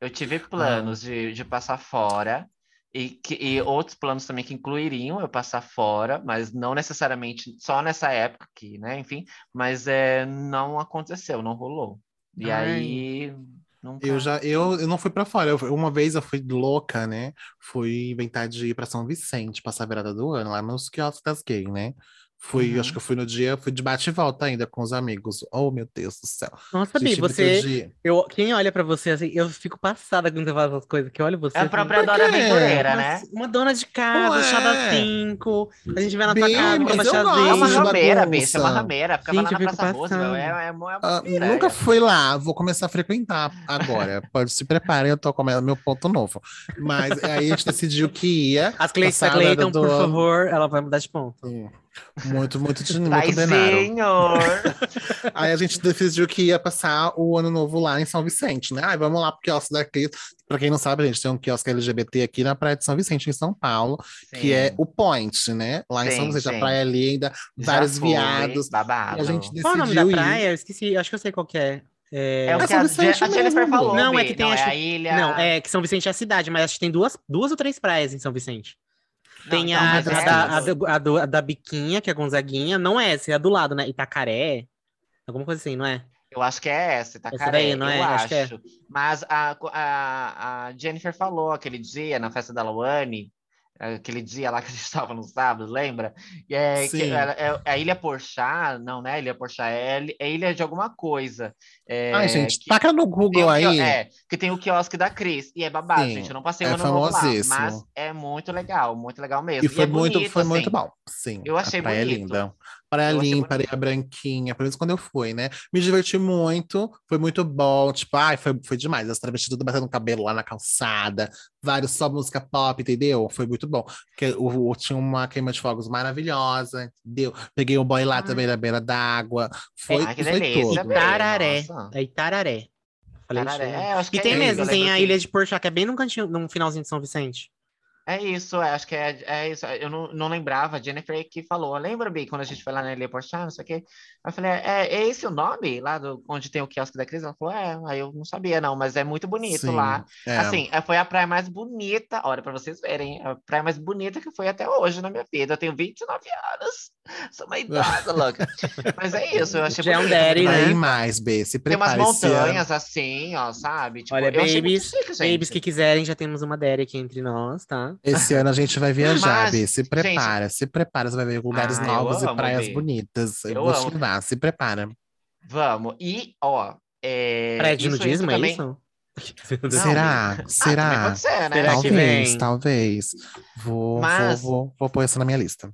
Eu tive Ah. planos de, de passar fora e, que, e outros planos também que incluiriam eu passar fora, mas não necessariamente só nessa época que, né, enfim, mas é, não aconteceu, não rolou. E Ai. aí nunca... Eu já, eu, eu não fui pra fora. Eu- uma vez eu fui louca, né? Fui inventar de ir pra São Vicente, passar a virada do ano, lá nos quiosques das gays, né? Fui, Uhum. acho que eu fui no dia, fui de bate e volta ainda com os amigos. Oh, meu Deus do céu. Nossa, Bi, você. dia. Eu, quem olha pra você assim, eu fico passada quando você fala essas coisas, que olha você. É a própria quê? Aventureira, né? uma dona de casa, Ué. chá das cinco. A gente vai na tua casa, toma chazinho. É uma de rameira, bicho, é uma rameira. Ficava Gente, lá na Praça Roosevelt, é, é, é uma Ah, nunca fui lá, vou começar a frequentar agora. Pode se preparem, eu tô com meu ponto novo. Mas aí a gente decidiu que ia. As Cleiton, do por favor, ela vai mudar de ponto. Muito, muito, de- muito! Aí a gente decidiu que ia passar o ano novo lá em São Vicente, né? Ai, vamos lá pro quiosque da Cris. Pra quem não sabe, a gente tem um quiosque LGBT aqui na Praia de São Vicente, em São Paulo, que é Sim, o Point, né? Lá em Sim, São Vicente, a sim. praia linda, já vários fui, viados. Babado. E a gente decidiu Qual é o nome da ir. praia? Eu esqueci, acho que eu sei qual que é. É... É o É que a, São Vicente Je- a Jennifer falou, Não, é que tem, Não, acho é a que- ilha... Não, é que São Vicente é a cidade, mas acho que tem duas, duas ou três praias em São Vicente. Tem então, a, a é da, essa. a, do- a do- a da Biquinha, que é Gonzaguinha. Não é essa, é a do lado, né? Itacaré. Alguma coisa assim, não é? Eu acho que é essa, Itacaré, daí, não eu é? acho. Acho que é. Mas a, a, a Jennifer falou aquele dia na festa da Luane, aquele dia lá que a gente estava no sábado, lembra? E É, que Sim. ela- é, a Ilha Porchá, não, né? Ilha Porchá é, é ilha de alguma coisa. É, Ai, gente, que taca no Google o aí. É, que tem o quiosque da Cris. E é babado, Sim, gente. Eu não passei é o ano novo lá, mas é muito legal, muito legal mesmo. E foi é muito, bonito, foi muito assim. bom. Sim. Eu achei a praia é bonito. linda. Praia Eu limpa, areia branquinha, pelo menos quando eu fui, né? Me diverti muito, foi muito bom. Tipo, ai, foi, foi demais. As travestis tudo batendo cabelo lá na calçada, vários só música pop, entendeu? Foi muito bom. Porque o, tinha uma queima de fogos maravilhosa, entendeu? Peguei o boy lá Ai. também na beira d'água. Foi, Ai, que foi delícia, tudo. Itararé. É Itararé. Falei é, acho que E é tem isso, mesmo, tem a ilha de Porchá, que é bem no cantinho, no finalzinho de São Vicente. É isso, é, acho que é, é isso. Eu não, não lembrava, a Jennifer que falou. Lembra, Bi, quando a gente foi lá na Ilha Porchat, não sei o quê? Eu falei, é, é esse o nome lá do, onde tem o quiosque da Cris? Ela falou, é, aí eu não sabia, não, mas é muito bonito Sim, lá. é. Assim, é, foi a praia mais bonita, olha, pra vocês verem, a praia mais bonita que foi até hoje na minha vida. Eu tenho 29 anos, sou uma idosa, louca. Mas é isso, eu achei Já é um bonito. daddy, Tem né? Aí mais, B, se Tem umas prepare esse ano. montanhas assim, ó, sabe? Tipo, Olha, eu achei muito babies, chique, gente. babies que quiserem, já temos uma Derry aqui entre nós, tá? Esse ano a gente vai viajar, Mas, Bê. Se prepara, se prepara. Você vai ver lugares Ah, novos e praias bonitas. Eu, Eu vou te amo. levar, se prepara. Vamos. E, ó, é, de isso nudismo, entra é também- isso? Não, será? Ah, também será? pode ser, né? Será talvez, talvez. Vou, Mas- vou, vou, vou pôr essa na minha lista.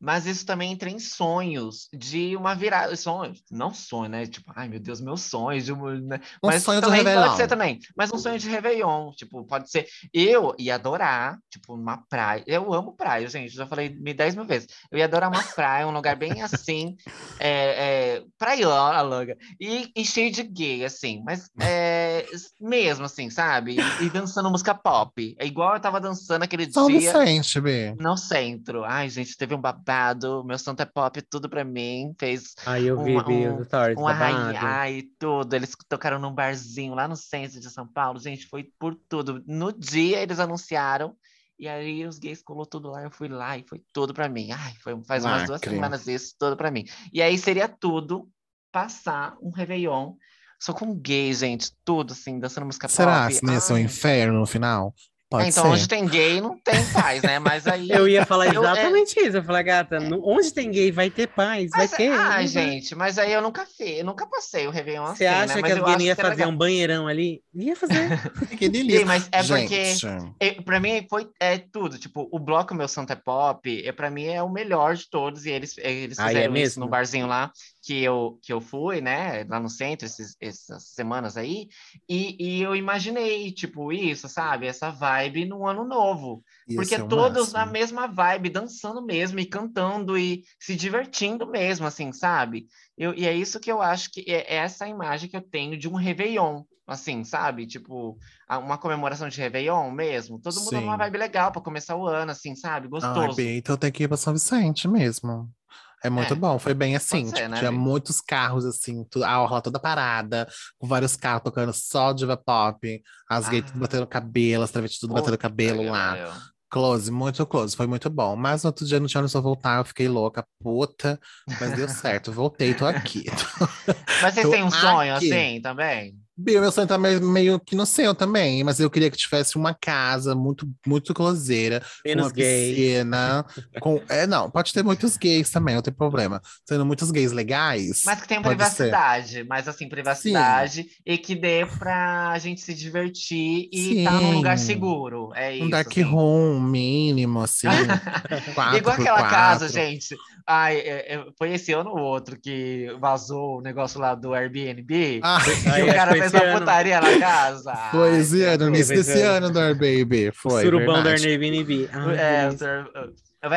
Mas isso também entra em sonhos de uma virada. Sonhos, não sonho, né? Tipo, ai meu Deus, meus sonhos. De uma, né? Um Mas sonho também pode ser também. Mas um sonho de Réveillon. Tipo, pode ser. Eu ia adorar, tipo, uma praia. Eu amo praia, gente. Já falei me 10 mil vezes. Eu ia adorar uma praia, um lugar bem assim. É, é, praiana, loga. E, e cheio de gay, assim. Mas é, mesmo assim, sabe? E dançando música pop. É igual eu tava dançando aquele São dia. Vicente, B. No centro. Ai, gente, teve um babado inusitado. Meu Santa Pop, tudo pra mim. Fez Aí eu vi, Uma- vi um- stories babado. rainha, ai, tudo. Eles tocaram num barzinho lá no centro de São Paulo. Gente, foi por tudo. No dia eles anunciaram. E aí os gays colou tudo lá, eu fui lá e foi tudo pra mim. Ai, foi, faz umas duas semanas isso, tudo pra mim. E aí seria tudo passar um Réveillon só com gay, gente, tudo assim, dançando música Será pop. se não ia ser um Ai. inferno no final? Pode É, então, ser. onde tem gay, não tem paz, né? Mas aí. Eu ia falar Eu- é- exatamente isso. Eu falei, gata, no- onde tem gay vai ter paz, vai Mas, ter. ah, Uhum. gente, mas aí eu nunca fiz, eu nunca passei o Réveillon assim, Você acha né? que Mas eu não ia era fazer legal. um banheirão ali? Ia fazer. Que delícia. Sim, mas é porque Gente, é, pra mim foi é tudo, tipo, o bloco Meu Santa Pop, é, pra mim é o melhor de todos, e eles, eles Ah, é fizeram isso mesmo? no barzinho lá, que eu, que eu fui, né, lá no centro, esses, essas semanas aí, e, e eu imaginei, tipo, isso, sabe, essa vibe no ano novo, ia porque o todos na máximo. mesma vibe, dançando mesmo, e cantando, e se divertindo mesmo, assim, sabe? Eu, e é isso que eu acho que é, é essa imagem que eu tenho de um Réveillon, assim, sabe? Tipo, uma comemoração de Réveillon mesmo. Todo mundo numa vibe legal para começar o ano, assim, sabe? Gostoso. Então tem que ir pra São Vicente mesmo. É muito É, bom, foi bem assim, ser, tipo, né, tinha muitos carros assim, a orla toda parada, com vários carros tocando só diva pop, as gays tudo Ah. batendo cabelo, as travestis tudo batendo Puta cabelo que lá. Close, muito close, foi muito bom. Mas no outro dia não tinha onde só voltar, eu fiquei louca, puta, mas deu certo, voltei, tô aqui. Mas vocês Tô têm um sonho aqui. assim também? Bia, meu sonho tá meio, meio que no seu também, mas eu queria que tivesse uma casa muito, muito closeira, com Menos uma piscina, com... É, não, pode ter muitos gays também, não tem problema. Sendo muitos gays legais, Mas que tenha Pode ser. privacidade, mas assim, privacidade e que dê pra gente se divertir e estar num lugar Sim. seguro. É isso. um dark assim. room mínimo, assim, quatro Igual por aquela casa, quatro. gente. Ai, é- é- foi esse ano ou outro que vazou o negócio lá do Airbnb. Ah, Ai, o cara foi fez ano. putaria na casa. foi Ai, esse ano, Jesus. início desse esse ano. do Airbnb, foi, Surubão do verdade. Airbnb. Ai, É, sur-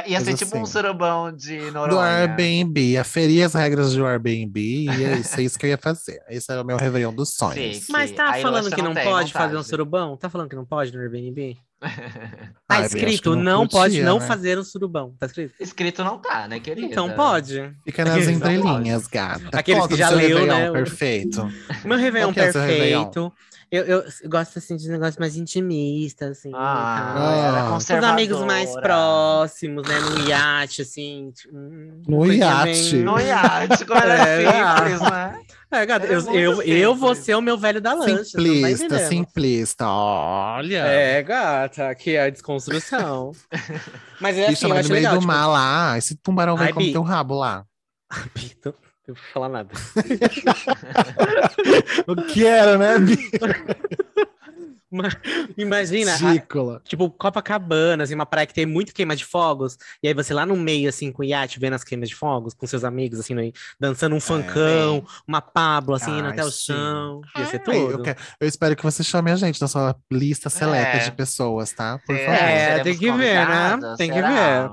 Ia ser Mas tipo um assim, surubão de Do Noronha. Airbnb, aferir as regras do Airbnb, e é isso, é isso que eu ia fazer. Esse era o meu Réveillon dos sonhos. Sim. Mas tá falando que não não pode fazer um vontade. surubão? Tá falando que não pode no Airbnb? Tá que escrito, não não pode podia, não né? fazer um surubão. Tá escrito? Escrito não tá, né, querida? Então pode. Fica nas entrelinhas, gata. Aqueles Conta que do já leu, né, o- Perfeito. O meu Réveillon é o Réveillon? Eu, eu gosto assim de negócio mais intimista, assim. Ah, e tal. Ah. era Os amigos mais próximos, né? No iate, assim. tipo, hum, No iate? bem- No iate, como era É, simples, né? É, gata, eu, eu, eu vou ser o meu velho da lancha. tá Simplista, simplista. Olha. É, gata, aqui é a desconstrução. Mas é assim, eu mas acho no meio legal. do tipo, mar lá, esse tubarão vai Ai, comer Bi. teu rabo lá. Pito, eu vou falar nada. Eu quero, né, imagina, a- Ridícula. tipo, Copacabana, assim, uma praia que tem muito queima de fogos, e aí você lá no meio, assim, com o iate, vendo as queimas de fogos, com seus amigos, assim, no- dançando um funkão, uma Pablo, assim, indo Ai, até o sim. chão. Ia ser Ai, tudo. eu, quero- eu espero que você chame a gente na sua lista seleta É. de pessoas, tá? Por Será? favor. É, tem que ver, né? Tem que Será?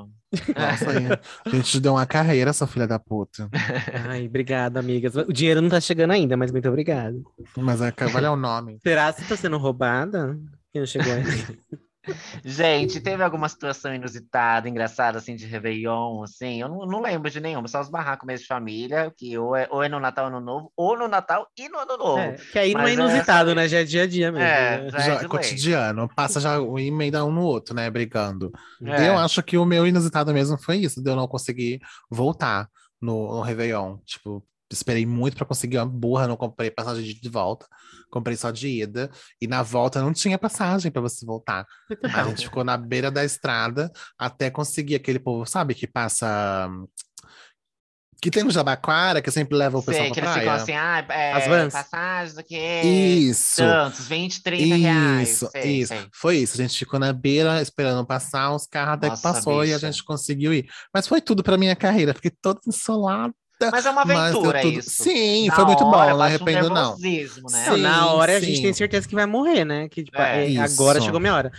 Nossa, aí, a gente te deu uma carreira, sua filha da puta. Ai, obrigada, amigas. O dinheiro não tá chegando ainda, mas muito obrigado. Mas é, vale o nome. Será que tá sendo roubada? Que não chegou ainda. Gente, teve alguma situação inusitada, engraçada, assim, de Réveillon, assim? Eu não, não lembro de nenhuma, só os barracos mesmo de família, que ou é, ou é no Natal Ano Novo, ou no Natal e no Ano Novo. É, que aí não é Mas é inusitado, essa- né? Já é dia a dia mesmo. É, né? já Já, é é de lei. cotidiano, passa já o emenda um no outro, né? Brigando. É. Eu acho que o meu inusitado mesmo foi isso, de eu não conseguir voltar no, no Réveillon. Tipo, esperei muito pra conseguir uma burra, não comprei passagem de volta, comprei só de ida. E na volta não tinha passagem pra você voltar. A gente ficou na beira da estrada até conseguir aquele povo, sabe, que passa. Que tem no Jabaquara, que sempre leva o pessoal Sei, que pra eles praia. ficam assim, ah, é, As vans. passagens quê? Isso. Tantos, 20, 30 reais. Isso, Sei, isso. sei. Foi isso. A gente ficou na beira esperando passar os carros até que Nossa, passou e a bicha. gente conseguiu ir. Mas foi tudo pra minha carreira. Fiquei toda insolada. Mas é uma aventura tudo- isso. Sim, Na foi muito bom. Não bate um arrependo, não. né? Não, na Sim, hora a sim. gente tem certeza que vai morrer, né? Que tipo, É. é, agora chegou minha hora.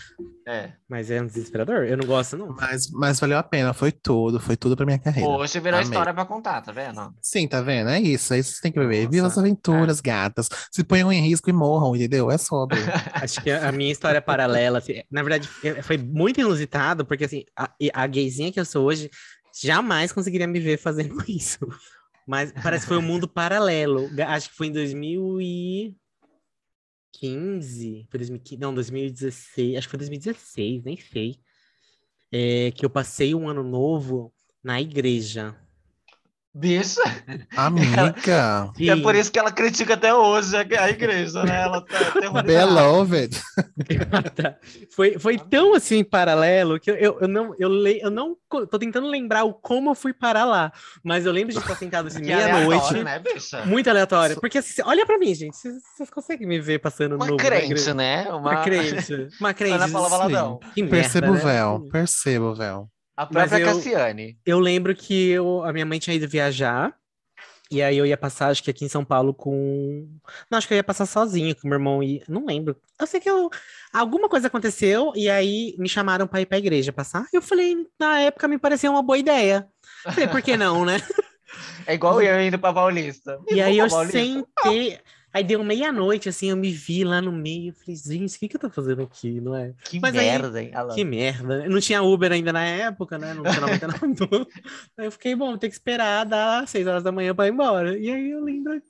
É. Mas é um desesperador. Eu não gosto, não. Mas, mas valeu a pena. Foi tudo. Foi tudo pra minha carreira. Hoje virou Amei. história pra contar, tá vendo? Sim, tá vendo? É isso. É isso que você tem que beber. Viva as Nossa. aventuras, gatas. Se ponham em risco e morram, entendeu? É sobre. Acho que a a minha história paralela, assim, na verdade, é- foi muito inusitado, porque assim, a, a gayzinha que eu sou hoje, Jamais conseguiria me ver fazendo isso. Mas parece que foi um mundo paralelo. Acho que foi em 2015. Foi 2015 não, 2016. Acho que foi 2016, nem sei. É, que eu passei um ano novo na igreja. Bicha. Amiga. E é por isso que ela critica até hoje a igreja, né? Ela tá. Beloved. Tá. foi, foi tão assim paralelo que eu, eu, eu não eu, le, eu não tô tentando lembrar o como eu fui parar lá, mas eu lembro de estar sentado assim meia-noite, né, bicha? muito aleatório, porque assim, olha pra mim, gente, vocês vocês conseguem me ver passando Uma no crente, né? Uma, Uma crente, uma crente. Ana Paula. Valadão. Merda, Perceba o né? véu, perceba o véu. A própria eu- Cassiane. Eu lembro que eu, a minha mãe tinha ido viajar. E aí eu ia passar, acho que aqui em São Paulo com. Não, acho que eu ia passar sozinho com meu irmão e. Não lembro. Eu sei que eu... alguma coisa aconteceu e aí me chamaram pra ir pra igreja passar. Eu falei, na época me parecia uma boa ideia. Eu Falei, por que não, né? É igual eu indo pra Paulista. E aí eu Paulista? sentei. Aí deu meia-noite, assim, eu me vi lá no meio. Falei, gente, o que, que eu tô fazendo aqui, não é? Que Mas aí- merda, hein? Alan? Que merda. Não tinha Uber ainda na época, né? Não tinha 99. aí eu fiquei, bom, tem que esperar dar 6 horas da manhã pra ir embora. E aí eu lembro.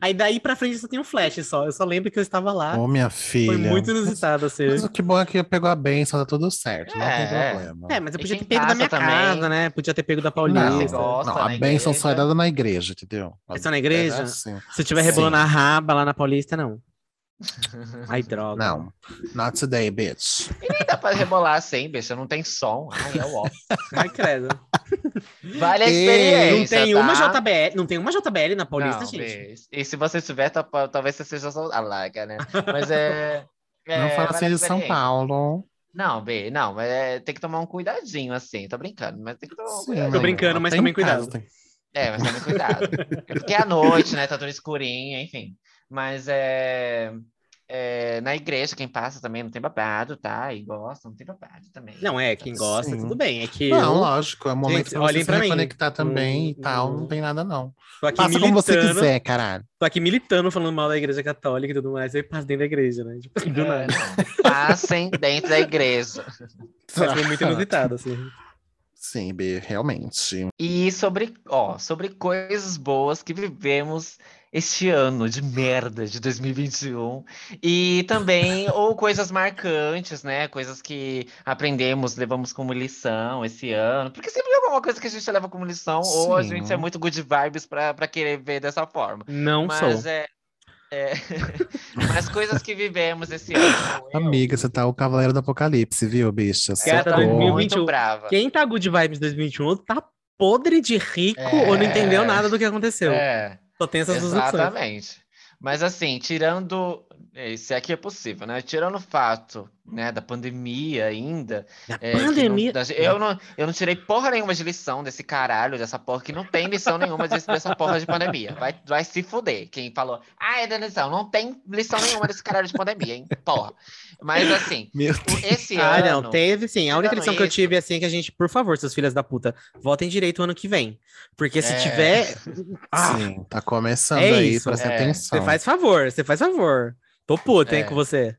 Aí daí pra frente só tem um flash só. Eu só lembro que eu estava lá. Ô, minha filha. Foi muito inusitado, assim. Mas o que bom é que pegou a benção, tá tudo certo, não É, tem é. problema. É, mas eu E podia ter pego da minha também- casa, né? Podia ter pego da Ah, Não, Paulista. gosta não, a na bênção só é igreja? dada na igreja, entendeu? É só na igreja? É assim. Se eu tiver rebolando a raba lá na Paulista, não. Ai, droga. Não, not today, bitch. E nem dá pra rebolar assim, bicha. Não tem som. Ai, é ó. Ai, credo. Vale a experiência, Não tem tá? uma JBL, não tem uma JBL na Paulista, Não, gente. bicho. E se você tiver, tá- talvez você seja só a larga, né? Mas é. é não fala vale assim de São experiência. Não, B, não, mas é, tem que tomar um cuidadinho, assim. Tô brincando, mas tem que tomar um cuidadinho. Tô brincando, mas casa, cuidado. tem- É, mas tome cuidado. É porque é à noite, né? Tá tudo escurinho, enfim. Mas é, é, Na igreja, quem passa também não tem babado, tá? E gosta, não tem babado também. Não, é, quem gosta, Sim. tudo bem. É que Não, eu lógico, é um momento Gente, pra você olhem se pra mim. reconectar também e Hum, tal, hum. não tem nada não. Faça como você quiser, caralho. tô aqui militando, falando mal da igreja católica e tudo mais, aí passo dentro da igreja, né? Tipo, do É, nada. Passem dentro da igreja. Mas foi muito inusitado, assim. Sim, B, realmente. E sobre, ó, sobre coisas boas que vivemos este ano de merda de 2021 e também ou coisas marcantes, né? Coisas que aprendemos, levamos como lição esse ano, porque sempre é alguma coisa que a gente leva como lição ou a Sim. gente é muito good vibes pra pra querer ver dessa forma. Não Mas sou. é, é... Mas coisas que vivemos esse ano. eu- Amiga, você tá o cavaleiro do apocalipse, viu, bicha? Socorro. 2020. muito 2021. brava. Quem tá good vibes 2021 tá podre de rico É. ou não entendeu nada do que aconteceu. É. Só tem essas. Exatamente. Mas assim, tirando, eh, se aqui é possível, né? Tirando o fato, né, da pandemia ainda. Da é, não- pandemia. da- eu, não, eu não tirei porra nenhuma de lição desse caralho, dessa porra, que não tem lição nenhuma desse- dessa porra de pandemia. Vai, vai se fuder. Quem falou, ah, é da lição. Não tem lição nenhuma desse caralho de pandemia, hein? Porra. Mas assim, esse Ah, ano. não, teve sim. A única lição que eu isso- tive assim é que a gente, por favor, seus filhos da puta, votem direito ano que vem. Porque se É. tiver. Ah, Sim, tá começando É aí, isso, presta é. atenção. você faz favor, você faz favor. Tô puta, hein, É. com você.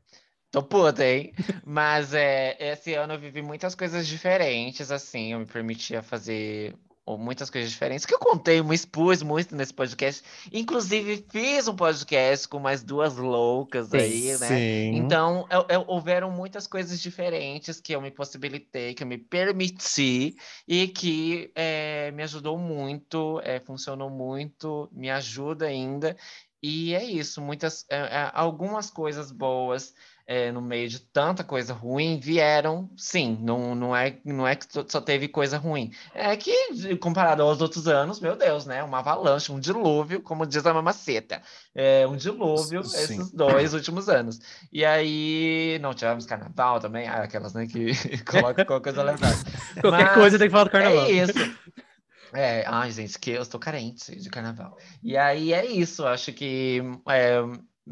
Tô puta, hein? Mas é, esse ano eu vivi muitas coisas diferentes, assim. Eu me permitia fazer muitas coisas diferentes, que eu contei, me expus muito nesse podcast. Inclusive, fiz um podcast com mais duas loucas aí, né? Sim. Então, eu- eu- houveram muitas coisas diferentes que eu me possibilitei, que eu me permiti e que eh, me ajudou muito, eh, funcionou muito, me ajuda ainda. E é isso, muitas, eh, eh, algumas coisas boas eh, no meio de tanta coisa ruim vieram, sim, não, não é, não é que só- só teve coisa ruim. É que, comparado aos outros anos, meu Deus, né? Uma avalanche, um dilúvio, como diz a mamaceta. É um dilúvio Sim. esses dois últimos anos. E aí, não tivemos carnaval também, ah, aquelas, né, que colocam qualquer coisa aleatória. Qualquer Mas coisa tem que falar do carnaval. É isso. É, ai, gente, que eu estou carente de carnaval. E aí é isso, acho que é,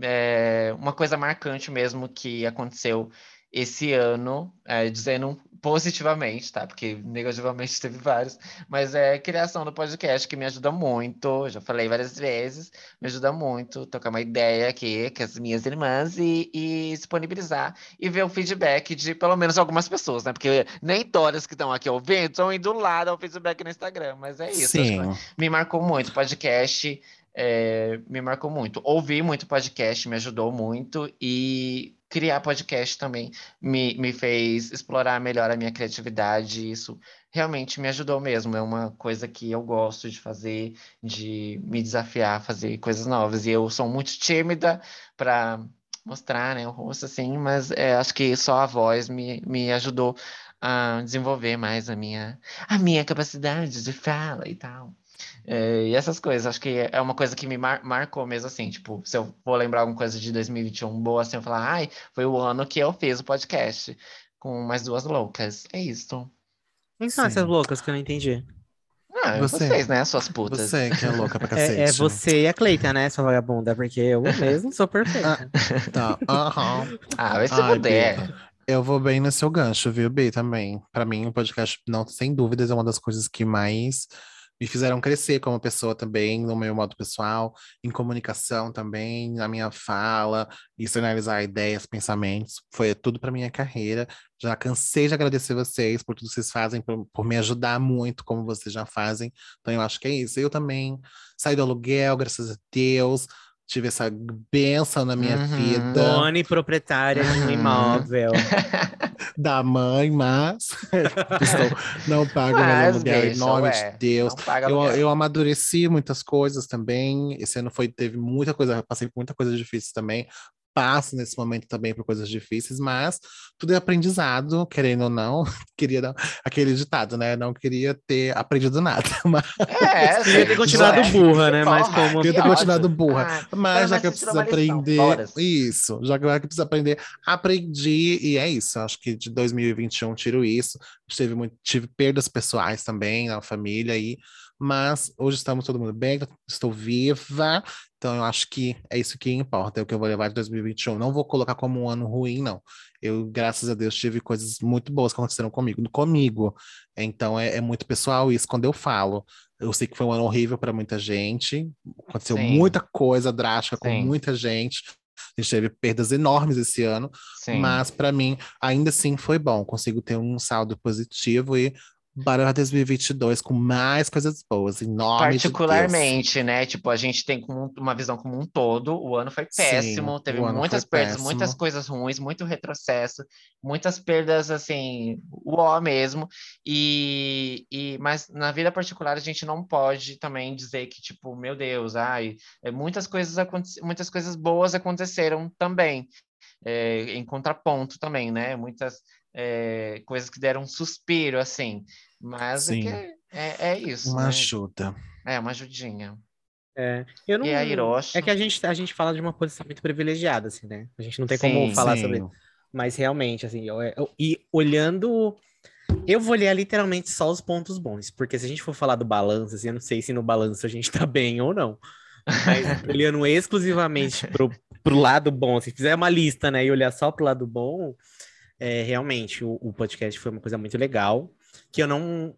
é uma coisa marcante mesmo que aconteceu esse ano, é, dizendo positivamente, tá? Porque negativamente teve vários, mas é criação do podcast que me ajuda muito, já falei várias vezes, me ajuda muito trocar uma ideia aqui com as minhas irmãs e, e disponibilizar e ver o feedback de pelo menos algumas pessoas, né? Porque nem todas que estão aqui ouvindo estão indo lá dar o feedback no Instagram, mas é isso. Sim. Me marcou muito, podcast é, me marcou muito. Ouvir muito podcast me ajudou muito e criar podcast também me, me fez explorar melhor a minha criatividade. Isso realmente me ajudou mesmo. É uma coisa que eu gosto de fazer, de me desafiar a fazer coisas novas. E eu sou muito tímida para mostrar né, o rosto assim, mas é, acho que só a voz me, me ajudou a desenvolver mais a minha, a minha capacidade de fala e tal. É, e essas coisas, acho que é uma coisa que me mar marcou mesmo, assim, tipo, se eu for lembrar alguma coisa de 2021 boa, assim, eu falar, ai, foi o ano que eu fiz o podcast com mais duas loucas. É isso. Quem são essas loucas que eu não entendi? Ah, Você. vocês, né, suas putas. Você que é louca pra cacete. É, é você e a Cleita, né, sua vagabunda? Porque eu mesmo sou perfeita. Tá, aham. Ah, vai se puder. Eu vou bem no seu gancho, viu, Bi, também. Pra mim, o podcast, não, sem dúvidas, é uma das coisas que mais me fizeram crescer como pessoa também, no meu modo pessoal, em comunicação também, na minha fala, externalizar ideias, pensamentos. Foi tudo pra minha carreira. Já cansei de agradecer vocês por tudo que vocês fazem, por, por me ajudar muito, como vocês já fazem. Então, eu acho que é isso. Eu também saí do aluguel, graças a Deus. Tive essa benção na minha Uhum. vida Dona e proprietária de um Uhum. imóvel. da mãe, mas estou, não pago meu Mas, aluguel, em nome ué, de Deus. Não paga Eu, eu amadureci muitas coisas também. Esse ano foi, teve muita coisa, passei por muita coisa difícil também. Passo nesse momento também por coisas difíceis, mas tudo é aprendizado, querendo ou não. Queria dar aquele ditado, né? Não queria ter aprendido nada, mas É, Queria ter continuado ué. burra, né? Mas Porra, como. queria ter continuado burra. Ah, Mas já mas que eu preciso lição, aprender, isso, já que eu preciso aprender, aprendi e é isso. Acho que de 2021 tiro isso. Tive, muito, tive perdas pessoais também na família aí, mas hoje estamos todo mundo bem, estou viva. Então eu acho que é isso que importa, é o que eu vou levar de 2021. Não vou colocar como um ano ruim, não. Eu, graças a Deus, tive coisas muito boas que aconteceram comigo, comigo. Então é, é muito pessoal isso quando eu falo. Eu sei que foi um ano horrível para muita gente. Aconteceu Sim. muita coisa drástica com Sim. muita gente. A gente teve perdas enormes esse ano, Sim. mas para mim ainda assim foi bom. Consigo ter um saldo positivo e para 2022 com mais coisas boas, em nome de. Particularmente, né? Tipo, a gente tem uma visão como um todo. O ano foi Sim, péssimo, teve o ano muitas perdas, péssimo. muitas coisas ruins, muito retrocesso, muitas perdas, assim, uó mesmo. E, e, mas na vida particular a gente não pode também dizer que, tipo, meu Deus, ai, é, muitas coisas muitas coisas boas aconteceram também. é, em contraponto também, né? Muitas é, coisas que deram um suspiro, assim. Mas é, Sim. é, é, é isso. Uma né? ajuda. É, uma ajudinha. É, eu não, E a Hiroshi? é que a gente, a gente fala de uma posição muito privilegiada, assim, né? A gente não tem como Sim, falar Sim. sobre. Mas realmente, assim, eu- eu- e olhando. Eu vou olhar literalmente só os pontos bons, porque se a gente for falar do balanço, assim, eu não sei se no balanço a gente tá bem ou não. Mas olhando exclusivamente pro, pro lado bom, se fizer uma lista, né, e olhar só pro lado bom, é, realmente o, o podcast foi uma coisa muito legal, que eu não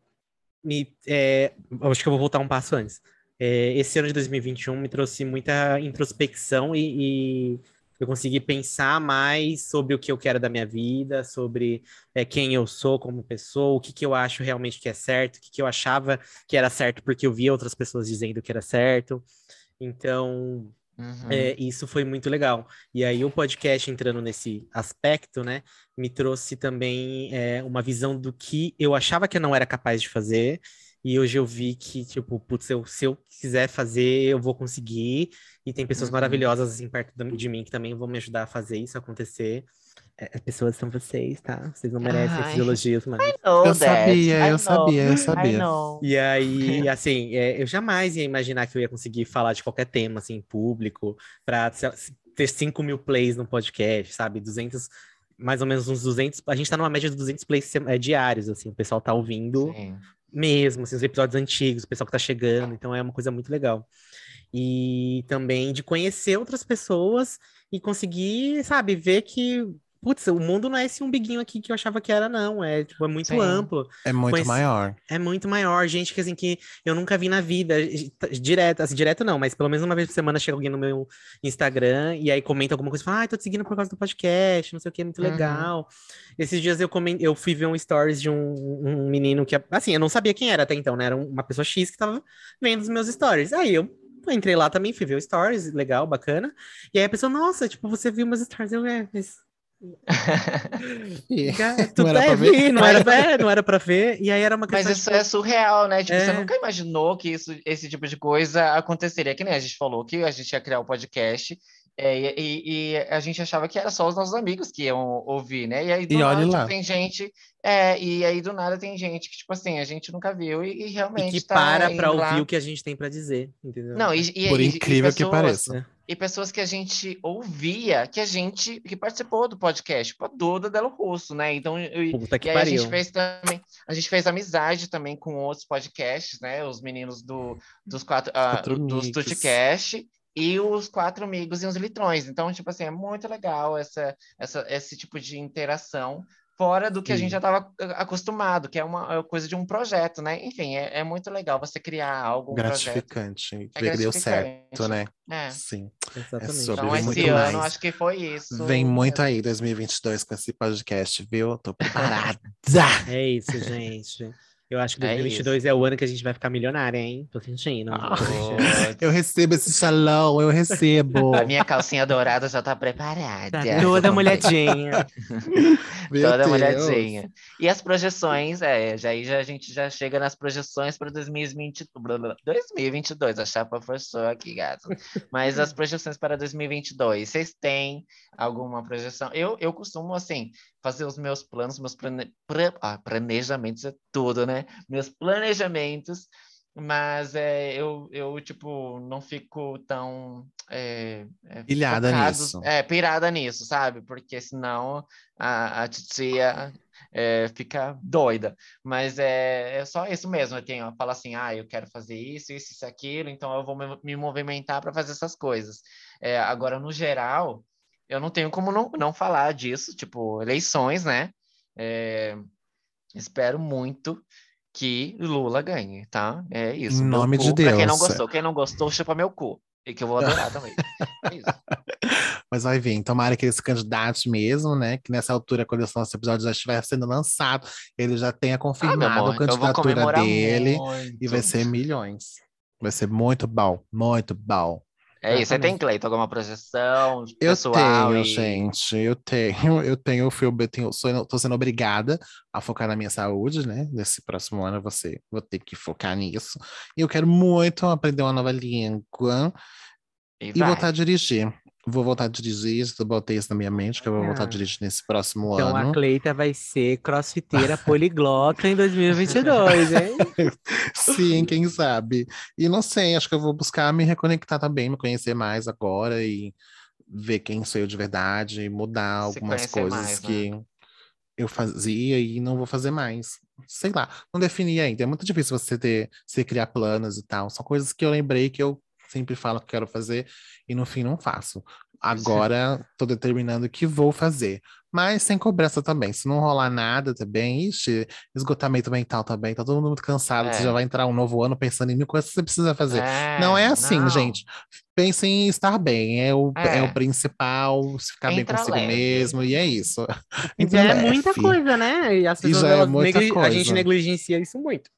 me. é, acho que eu vou voltar um passo antes. É, esse ano de 2021 me trouxe muita introspecção e, e eu consegui pensar mais sobre o que eu quero da minha vida, sobre é, quem eu sou como pessoa, o que, que eu acho realmente que é certo, o que, que eu achava que era certo porque eu via outras pessoas dizendo que era certo. Então, Uhum. é, isso foi muito legal. E aí o podcast entrando nesse aspecto, né, me trouxe também é, uma visão do que eu achava que eu não era capaz de fazer. E hoje eu vi que, tipo, putz, eu- se eu quiser fazer, eu vou conseguir. E tem pessoas Uhum. maravilhosas assim perto de mim que também vão me ajudar a fazer isso acontecer. É, as pessoas são vocês, tá? Vocês não merecem esses Ai. elogios, mas. know Eu sabia, eu sabia, eu sabia. know. E aí, assim, é, eu jamais ia imaginar que eu ia conseguir falar de qualquer tema, assim, em público, para ter 5 mil plays no podcast, sabe? 200, mais ou menos uns 200, a gente tá numa média de 200 plays é, diários, assim, o pessoal tá ouvindo Sim. mesmo, assim, os episódios antigos, o pessoal que tá chegando, então é uma coisa muito legal. E também de conhecer outras pessoas e conseguir, sabe, ver que putz, o mundo não é esse umbiguinho aqui que eu achava que era, não. É, tipo, é muito Sim. amplo. É muito Pois- maior. É muito maior. Gente que, assim, que eu nunca vi na vida. Direto, assim, direto não, mas pelo menos uma vez por semana chega alguém no meu Instagram e aí comenta alguma coisa. Fala, ai, tô te seguindo por causa do podcast, não sei o que, muito Uhum. legal. Esses dias eu, comen... eu fui ver um stories de um, um menino que, assim, eu não sabia quem era até então, né? Era uma pessoa X que tava vendo os meus stories. Aí eu entrei lá também, fui ver o stories, legal, bacana. E aí a pessoa, nossa, tipo, você viu meus stories? Eu, é, mas E- Gato, Não era é, pra ver? não era, é, não era pra ver. E aí era uma Mas isso é surreal, né? Tipo, você É. nunca imaginou que isso, esse tipo de coisa aconteceria. Que nem a gente falou que a gente ia criar o podcast. É, e, e- e a gente achava que era só os nossos amigos que iam ouvir, né? E aí do E nada tipo, tem gente. É, e aí do nada tem gente que, tipo assim, a gente nunca viu e, e E realmente que tá para pra lá. ouvir o que a gente tem pra dizer, entendeu? Não, e, e- Por e- e incrível que pessoas- pareça. E pessoas que a gente ouvia, que a gente que participou do podcast, tipo a Duda Delo Russo, né? Então, e, Puta que e aí a pariu. gente fez também, a gente fez amizade também com outros podcasts, né? Os meninos do, dos quatro, ah, Quatro dos Mix. Tutcast e os quatro amigos e os litrões. Então, tipo assim, é muito legal essa, essa, esse tipo de interação fora do que a Sim. gente já estava acostumado, que é uma é coisa de um projeto, né? Enfim, é, é muito legal você criar algo, um projeto. Gratificante. É Ver que deu certo, né? É. Sim. Exatamente. sobre Então, muito esse ano, mais. acho que foi isso. Vem muito aí 2022 com esse podcast, viu? Tô preparada. É isso, gente. Eu acho que É 2022 é, o ano que a gente vai ficar milionária, hein? Tô sentindo. Ah. Eu recebo esse salão, eu recebo. A minha calcinha dourada já tá preparada. Tá toda molhadinha. Toda Deus. molhadinha. E as projeções, é, já aí já, a gente já chega nas projeções para 2020, blá, blá, 2022. A chapa forçou aqui, gato. Mas as projeções para 2022, vocês têm alguma projeção? Eu, eu costumo, assim, fazer os meus planos, meus plane... ah, planejamentos é tudo, né? Meus planejamentos, mas é, eu, eu, tipo, não fico tão... É, é, Pilhada focado- nisso. É, pirada nisso, sabe? Porque senão a, a titia é, fica doida. Mas é, é só isso mesmo. Eu tenho, eu falo assim, ah, eu quero fazer isso, isso, isso, aquilo, então eu vou me, me movimentar para fazer essas coisas. É, agora, no geral, eu não tenho como não, não falar disso, tipo, eleições, né? É, espero muito que Lula ganhe, tá? É isso. Em nome de cu, Pra quem não Deus. gostou, quem não gostou, chupa meu cu. E que eu vou adorar também. É isso. Mas vai vir. Tomara que esse candidato mesmo, né? Que nessa altura, quando esse nosso episódio já estiver sendo lançado, ele já tenha Ah, confirmado amor, a vou candidatura dele. muito. E vai ser milhões. Vai ser muito bom, muito bom. É isso. Você tem, Cleiton, alguma projeção Eu pessoal? tenho, e- gente, eu tenho, eu tenho o filme, eu tenho, sou, tô sendo obrigada a focar na minha saúde, né? Nesse próximo ano você vou ter que focar nisso. E eu quero muito aprender uma nova língua E e voltar a dirigir. Vou voltar a dirigir, botei isso na minha mente, que eu vou voltar a Ah. dirigir nesse próximo Então a ano. Cleita vai ser crossfiteira poliglota em 2022, hein? Sim, quem sabe? E não sei, acho que eu vou buscar me reconectar também, me conhecer mais agora e ver quem sou eu de verdade, mudar Se algumas coisas mais, né? que eu fazia e não vou fazer mais. Sei lá, não defini ainda. É muito difícil você ter, você criar planos e tal. São coisas que eu lembrei que eu sempre falo que quero fazer e no fim não faço. Agora tô determinando que vou fazer. Mas sem cobrança também. Se não rolar nada também, ixi, esgotamento mental também. Tá todo mundo muito cansado. É. Você já vai entrar um novo ano pensando em mil coisas que você precisa fazer. É, não é assim, não. gente. Pense em estar bem. É o, é. É. o principal, se ficar bem Entra consigo leve. mesmo. E é isso. Já é Leve. muita coisa, né? E as pessoas, já é muita negli- A gente coisa. negligencia isso muito.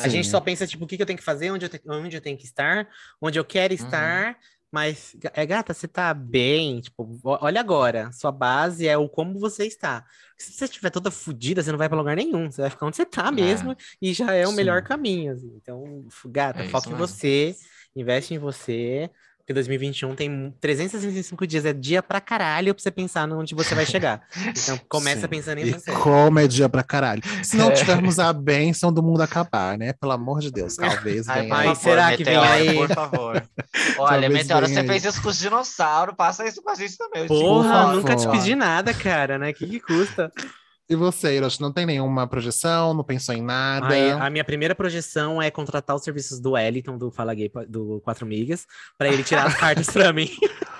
A gente Sim. só pensa, tipo, o que, que eu tenho que fazer, onde eu, te- onde eu tenho que estar, onde eu quero Uhum. estar. Mas, ga- é gata, você tá bem? Tipo, olha agora. Sua base é o como você está. Se você estiver toda fodida, você não vai pra lugar nenhum. Você vai ficar onde você tá mesmo. E já é o Sim. melhor caminho. assim. Então, gata, É foca em mesmo. você. Investe em você. Porque 2021 tem 365 dias. É dia pra caralho pra você pensar onde você vai chegar. Então, começa Sim. pensando em E você. como é dia pra caralho. Se não É. tivermos a bênção do mundo acabar, né? Pelo amor de Deus, talvez Ai, venha Ai, será que vem Meteoro, aí? Por favor. Olha, Talvez Meteoro, você aí. fez isso com os dinossauros, passa isso com a gente também. Porra, nunca te pedi nada, cara, né? Que que custa? E você, Hiroshi, não tem nenhuma projeção? Não pensou em nada? Ai, a minha primeira projeção é contratar os serviços do Wellington, do Fala Gay, do Quatro Migas, para ele tirar as cartas pra mim.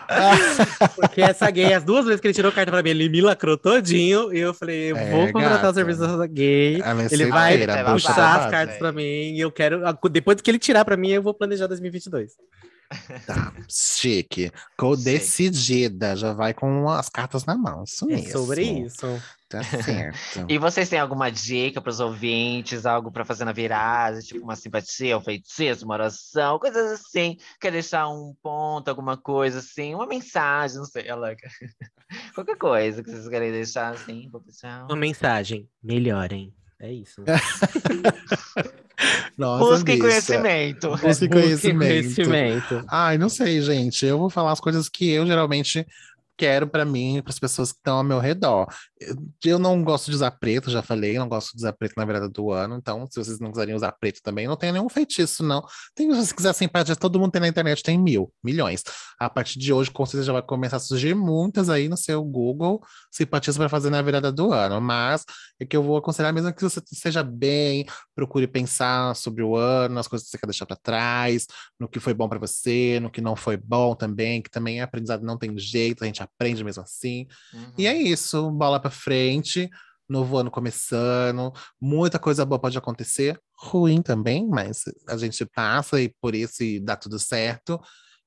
Porque essa gay, as duas vezes que ele tirou carta pra mim, ele me lacrou todinho. E eu falei, eu É, vou contratar gata. o serviço dessa gay. É Ele vai é puxar babado, as cartas pra mim. E eu quero. Depois que ele tirar pra mim, eu vou planejar 2022. Tá, chique. Ficou decidida, já vai com as cartas na mão. Isso É mesmo. sobre isso. Tá certo. E vocês têm alguma dica para os ouvintes, algo para fazer na virada, tipo uma simpatia, um feitiço, uma oração, coisas assim? Quer deixar um ponto, alguma coisa assim, uma mensagem, não sei, ela... qualquer coisa que vocês querem deixar assim pessoal. Uma mensagem: melhorem. É isso. Nossa, Busquem bicha. conhecimento. Busquem Busquem conhecimento. conhecimento. Ai, não sei, gente. Eu vou falar as coisas que eu geralmente quero pra mim, para as pessoas que estão ao meu redor. Eu, não gosto de usar preto, já falei, não gosto de usar preto na virada do ano. Então, se vocês não quiserem usar preto também, não tem nenhum feitiço, não. Tem, se você quiser simpatia, todo mundo tem na internet, tem mil, milhões. A partir de hoje, com certeza, já vai começar a surgir muitas aí no seu Google simpatias para fazer na virada do ano. Mas é que eu vou aconselhar mesmo que você esteja bem, procure pensar sobre o ano, nas coisas que você quer deixar para trás, no que foi bom para você, no que não foi bom também, que também é aprendizado, não tem jeito, a gente aprende mesmo assim. Uhum. E é isso, bola para frente, novo ano começando, muita coisa boa pode acontecer, ruim também, mas a gente passa e por isso e dá tudo certo.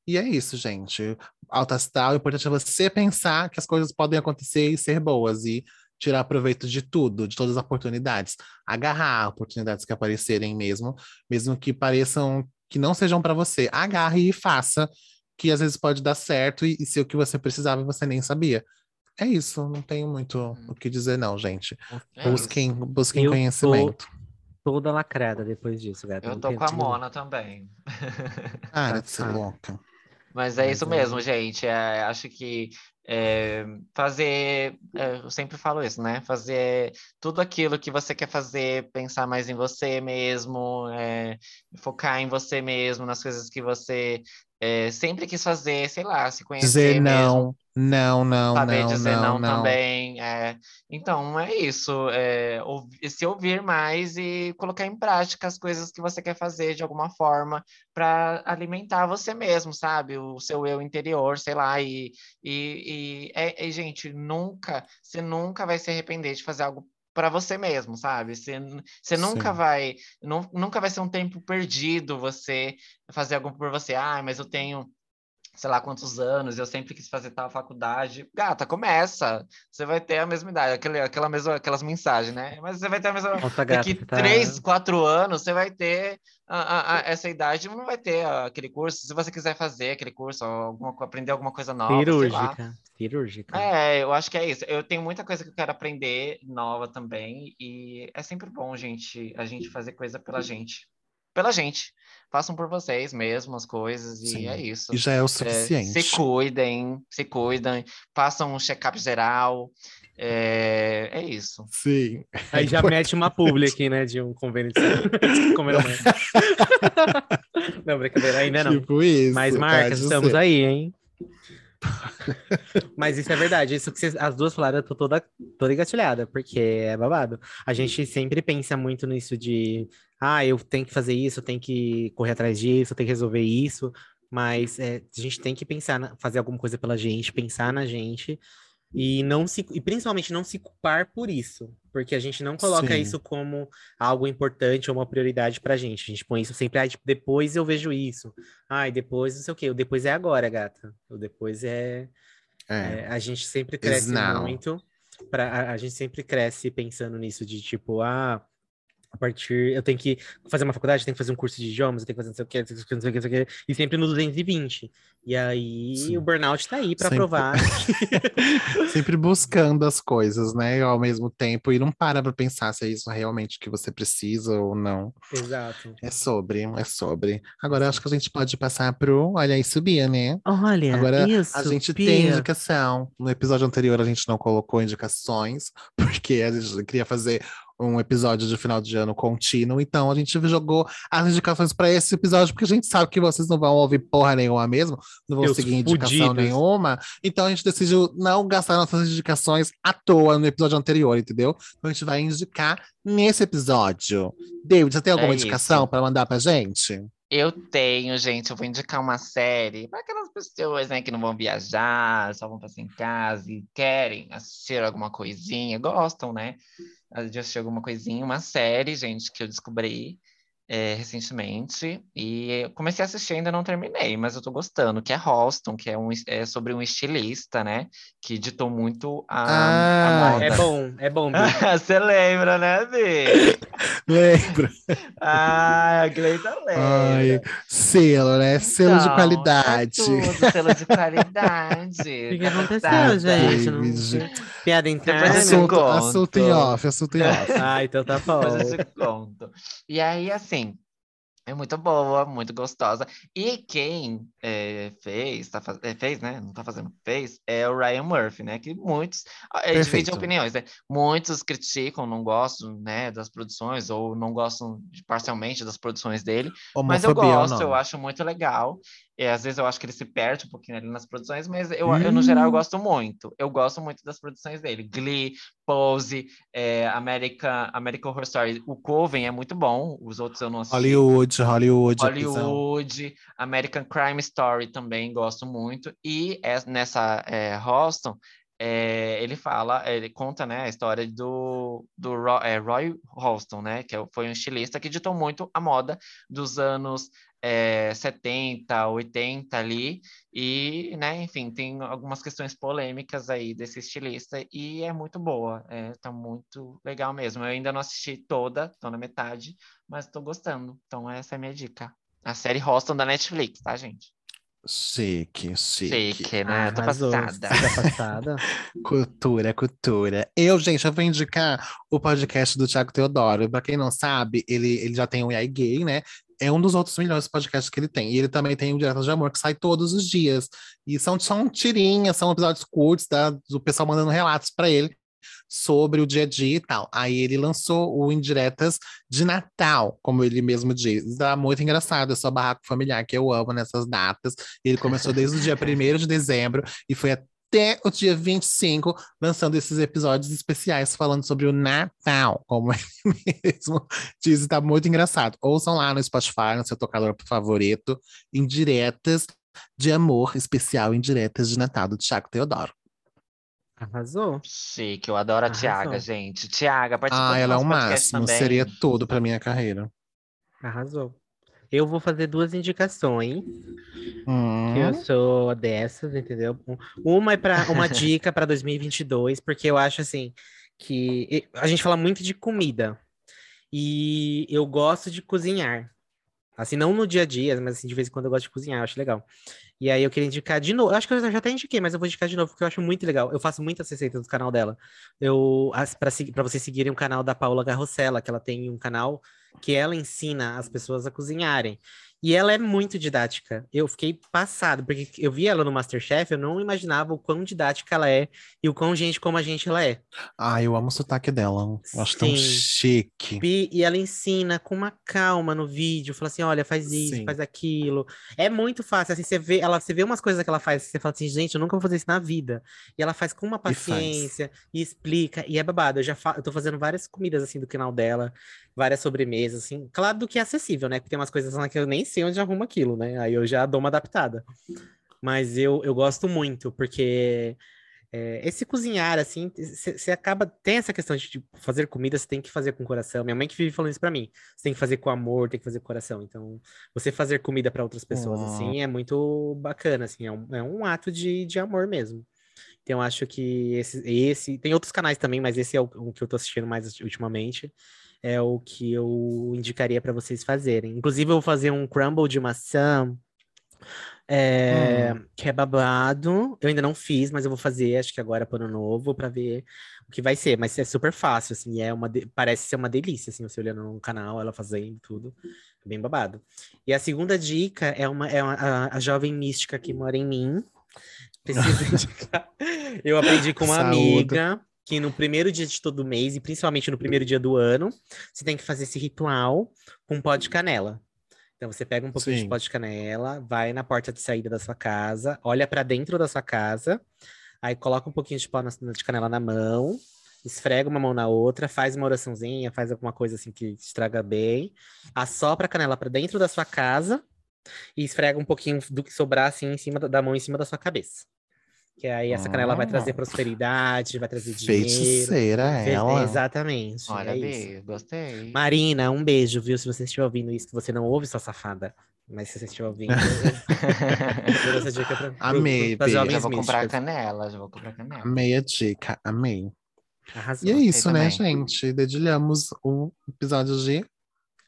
E é isso, gente. Alta astral, o importante é você pensar que as coisas podem acontecer e ser boas e tirar proveito de tudo, de todas as oportunidades, agarrar oportunidades que aparecerem mesmo, mesmo que pareçam que não sejam para você. Agarre e faça, que às vezes pode dar certo e, e ser o que você precisava e você nem sabia. É isso, não tenho muito o que dizer, não, gente. É isso. Busquem, busquem Eu tô- conhecimento. Toda lacrada depois disso, gata. Eu tô com a Mona também. Para de ser Tá. louca. Mas é isso é- mesmo, gente. É, acho que é, fazer, é, eu sempre falo isso, né? Fazer tudo aquilo que você quer fazer, pensar mais em você mesmo, é, focar em você mesmo, nas coisas que você é, sempre quis fazer, sei lá, se conhecer Dizer mesmo. não, não, não, Saber não, dizer não, não, não. também. é. Então, é isso. é, ouvi- se ouvir mais e colocar em prática as coisas que você quer fazer de alguma forma para alimentar você mesmo, sabe? O seu eu interior, sei lá. E, e, e, é- e, gente, nunca, você nunca vai se arrepender de fazer algo para você mesmo, sabe? Você, você nunca Sim. vai, nu- nunca vai ser um tempo perdido você fazer algo por você. Ah, mas eu tenho sei lá quantos anos, eu sempre quis fazer tal faculdade. Gata, começa. Você vai ter a mesma idade, aquele, aquela mesma, aquelas mensagens, né? Mas você vai ter a mesma. Nossa, gata, Daqui tá- três, quatro anos, você vai ter a- a- a- essa idade, não vai ter aquele curso. Se você quiser fazer aquele curso, alguma, aprender alguma coisa nova. Cirúrgica. Cirúrgica. É, eu acho que é isso. Eu tenho muita coisa que eu quero aprender nova também, e é sempre bom, gente, a gente fazer coisa pela gente. Pela gente. Façam por vocês mesmo as coisas, e Sim. é isso. E já é o É, suficiente. se cuidem, se cuidem, façam um check-up geral. É, é isso. Sim. Aí já mete uma publi aqui, né? De um convênio de saúde. Não, brincadeira, ainda não. Tipo isso. Mas, pode Marcas, estamos ser. aí, hein? Mas isso é verdade, isso que vocês, as duas falaram, eu tô toda, toda engatilhada, porque é babado. A gente sempre pensa muito nisso de, ah, eu tenho que fazer isso, eu tenho que correr atrás disso, eu tenho que resolver isso, mas é, a gente tem que pensar, na- fazer alguma coisa pela gente, pensar na gente, e não se, e principalmente não se culpar por isso, porque a gente não coloca Sim. isso como algo importante ou uma prioridade pra gente. A gente põe isso sempre, ah, tipo, depois eu vejo isso. Ai, depois não sei o quê. O depois é agora, gata. O depois é. É. é, a gente sempre cresce muito. Pra, a, a gente sempre cresce pensando nisso de tipo, ah, a partir. Eu tenho que fazer uma faculdade, eu tenho que fazer um curso de idiomas, eu tenho que fazer não sei o quê, não sei o quê, não sei o quê, e sempre no 220. E aí Sim. o burnout tá aí pra Sempre. provar. Sempre buscando as coisas, né? Ao mesmo tempo, e não para pra pensar se é isso realmente que você precisa ou não. Exato. É sobre, é sobre. Agora acho que a gente pode passar pro Olha aí, subia, né? Olha, Agora isso. a gente Pia. tem indicação. No episódio anterior a gente não colocou indicações, porque a gente queria fazer um episódio de final de ano contínuo, então a gente jogou as indicações para esse episódio, porque a gente sabe que vocês não vão ouvir porra nenhuma mesmo, não vão Seus seguir indicação fudidos. nenhuma, então a gente decidiu não gastar nossas indicações à toa no episódio anterior, entendeu? Então a gente vai indicar nesse episódio. David, você tem alguma É indicação para mandar pra gente? Eu tenho, gente, eu vou indicar uma série para aquelas pessoas, né, que não vão viajar, só vão passar em casa e querem assistir alguma coisinha, gostam, né, de assistir alguma coisinha, uma série, gente, que eu descobri é, recentemente e comecei a assistir, ainda não terminei, mas eu tô gostando, que é Halston, que é, um, é sobre um estilista, né, que ditou muito a, Ah, a moda. É bom, é bom. Você lembra, né, Bi? Lembro. Ah, a Gleita Ai, lembra. selo, né? Selo de Então, qualidade. É tudo, selo de qualidade. O que, que aconteceu, gente? Não... Piada interna? te Assunto, assunto em off, assunto em off. Ah, então tá bom. Depois eu te conto. E aí, assim, é muito boa, muito gostosa. E quem é, fez, tá é, fez, né? Não tá fazendo, fez, é o Ryan Murphy, né? Que muitos é, divide opiniões, né? Muitos criticam, não gostam, né, das produções, ou não gostam de- parcialmente das produções dele. Mas eu Homofobia é o gosto, eu acho muito legal. E às vezes eu acho que ele se perde um pouquinho ali nas produções, mas eu, eu, no geral, eu Hum. gosto muito. Eu gosto muito das produções dele. Glee, Pose, é, American, American Horror Story. O Coven é muito bom, os outros eu não assisti. Hollywood, Hollywood. Hollywood, American Crime Story também gosto muito. E é- nessa é, Houston, é, ele fala, ele conta, né, a história do, do Ro- é, Roy Houston, né, que é foi um estilista que ditou muito a moda dos anos é, 70, 80 ali, e, né, enfim, tem algumas questões polêmicas aí desse estilista, e é muito boa, é, tá muito legal mesmo. Eu ainda não assisti toda, tô na metade, mas tô gostando, então essa é a minha dica. A série Houston da Netflix, tá, gente? Chique, chique. Chique, né? Tô Arrasou. passada. Tá passada. Cultura, cultura. Eu, gente, eu vou indicar o podcast do Thiago Teodoro. Pra quem não sabe, ele, ele já tem o AI Gay, né? É um dos outros melhores podcasts que ele tem. E ele também tem o Direto de Amor, que sai todos os dias. E são, são tirinhas, são episódios curtos, tá? do pessoal mandando relatos pra ele sobre o dia a dia e tal. Aí ele lançou o Indiretas de Natal, como ele mesmo diz. Tá muito engraçado, é só barraco familiar que eu amo nessas datas. Ele começou desde o dia 1 de dezembro e foi até o dia 25, lançando esses episódios especiais falando sobre o Natal, como ele mesmo diz, e tá muito engraçado. Ouçam lá no Spotify, no seu tocador favorito, Indiretas de Amor, especial Indiretas de Natal, do Thiago Teodoro. Arrasou. Chique, eu adoro a Arrasou. Tiaga, gente. Tiaga, participa Ah, do ela é o nosso podcast máximo, também. seria tudo pra minha carreira. Arrasou. Eu vou fazer duas indicações, Hum, que eu sou dessas, entendeu? Um- Uma é para uma dica para 2022, porque eu acho assim que e- a gente fala muito de comida e eu gosto de cozinhar. Assim, não no dia a dia, mas assim, de vez em quando eu gosto de cozinhar, eu acho legal. E aí eu queria indicar de novo. Eu acho que eu já até indiquei, mas eu vou indicar de novo, porque eu acho muito legal. Eu faço muitas receitas do canal dela. Eu, para vocês seguirem o canal da Paula Garrocella, que ela tem um canal que ela ensina as pessoas a cozinharem. E ela é muito didática. Eu fiquei passado, porque eu vi ela no Masterchef, eu não imaginava o quão didática ela é e o quão gente como a gente ela é. Ah, eu amo o sotaque dela. Eu acho tão Sim. chique. E, e ela ensina com uma calma no vídeo, fala assim, olha, faz isso, Sim. faz aquilo. É muito fácil, assim, você vê, ela, você vê umas coisas que ela faz, você fala assim, gente, eu nunca vou fazer isso na vida. E ela faz com uma paciência e, explica, e é babado. Eu já fa eu tô fazendo várias comidas, assim, do canal dela, várias sobremesas, assim. Claro do que é acessível, né? Porque tem umas coisas lá que eu nem sei onde arruma aquilo, né? Aí eu já dou uma adaptada. Mas eu, eu gosto muito, porque é, esse cozinhar, assim, você acaba. Tem essa questão de tipo, fazer comida, você tem que fazer com coração. Minha mãe que vive falando isso pra mim. Você tem que fazer com amor, tem que fazer com coração. Então, você fazer comida para outras pessoas, Oh. assim, é muito bacana, assim, é um, é um ato de, de amor mesmo. Então, eu acho que esse, esse. Tem outros canais também, mas esse é o, o que eu tô assistindo mais ultimamente. É o que eu indicaria para vocês fazerem. Inclusive, eu vou fazer um crumble de maçã. É, que é babado. Eu ainda não fiz, mas eu vou fazer, acho que agora para ano novo, para ver o que vai ser. Mas é super fácil, assim, é uma de- parece ser uma delícia, assim, você olhando no canal, ela fazendo tudo, é bem babado. E a segunda dica é uma, é uma- a, a jovem mística que mora em mim. Preciso indicar. Eu aprendi com uma Saúde. amiga que no primeiro dia de todo mês, e principalmente no primeiro dia do ano, você tem que fazer esse ritual com pó de canela. Então você pega um pouquinho Sim. de pó de canela, vai na porta de saída da sua casa, olha para dentro da sua casa, aí coloca um pouquinho de pó na- de canela na mão, esfrega uma mão na outra, faz uma oraçãozinha, faz alguma coisa assim que estraga bem, assopra a canela para dentro da sua casa e esfrega um pouquinho do que sobrar assim em cima da- da mão em cima da sua cabeça. Que aí essa canela vai trazer prosperidade, vai trazer dinheiro. Feiticeira Fe- ela. Exatamente. Olha, é gostei. Marina, um beijo, viu? Se você estiver ouvindo isso, que você não ouve, sua safada. Mas se você estiver ouvindo, eu essa dica pra, Amei, Bi. jovens já vou comprar canela, já vou comprar canela. Amei a dica, amei. Arrasou. E é isso, né, gente? Dedilhamos o episódio de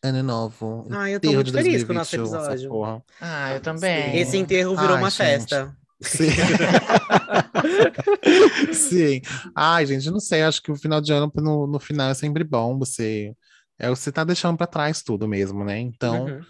Ano Novo. Ah, eu tô muito feliz com o nosso 2021, essa episódio. Ah, eu também. Esse enterro virou Ai, uma gente. festa. Sim. Sim. Ai, gente, não sei. Acho que o final de ano, no, no final, é sempre bom. Você, é, você tá deixando pra trás tudo mesmo, né? Então, Uhum.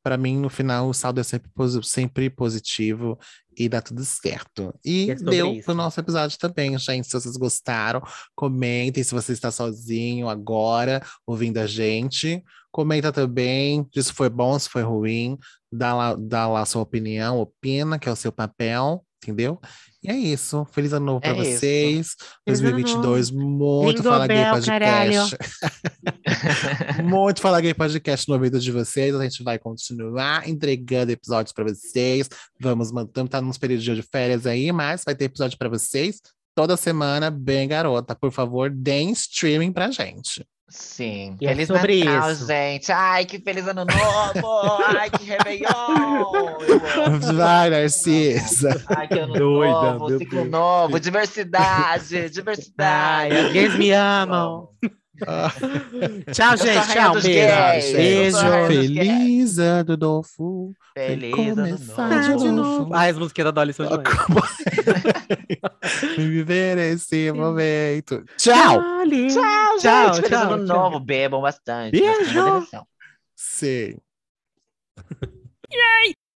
Pra mim, no final, o saldo é sempre, sempre positivo e dá tudo certo. E É deu isso. pro nosso episódio também, gente. Se vocês gostaram, comentem se você está sozinho agora, ouvindo a gente. Comenta também, diz se foi bom, se foi ruim. Dá lá, dá lá sua opinião, opina, que é o seu papel, entendeu? E é isso. Feliz ano novo pra É isso. vocês. Feliz ano 2022, muito Fala Gay Podcast. Muito Fala Gay Podcast no ouvido de vocês. A gente vai continuar entregando episódios para vocês. Vamos manter, tá nos períodos de férias aí, mas vai ter episódio para vocês toda semana, bem garota. Por favor, deem streaming pra gente. Sim. E é feliz sobre Natal, isso. gente. Ai, que feliz ano novo. Ai, que Réveillon. Vai, Narcisa. Ai, que ano Doida, novo, ciclo Deus. novo, diversidade, Ai, diversidade. gays me amam. Ah, Tchau, gente. Tchau. Beijo. gays. Beijo. Feliz ano novo. Feliz começar ano de novo. de novo. Ai, as músicas da Dolly são demais. Viver esse momento. Tchau. Dolly. Tchau, Tchau, gente. Feliz tchau, ano tchau. novo. Bebam bastante. Beijo. Sim.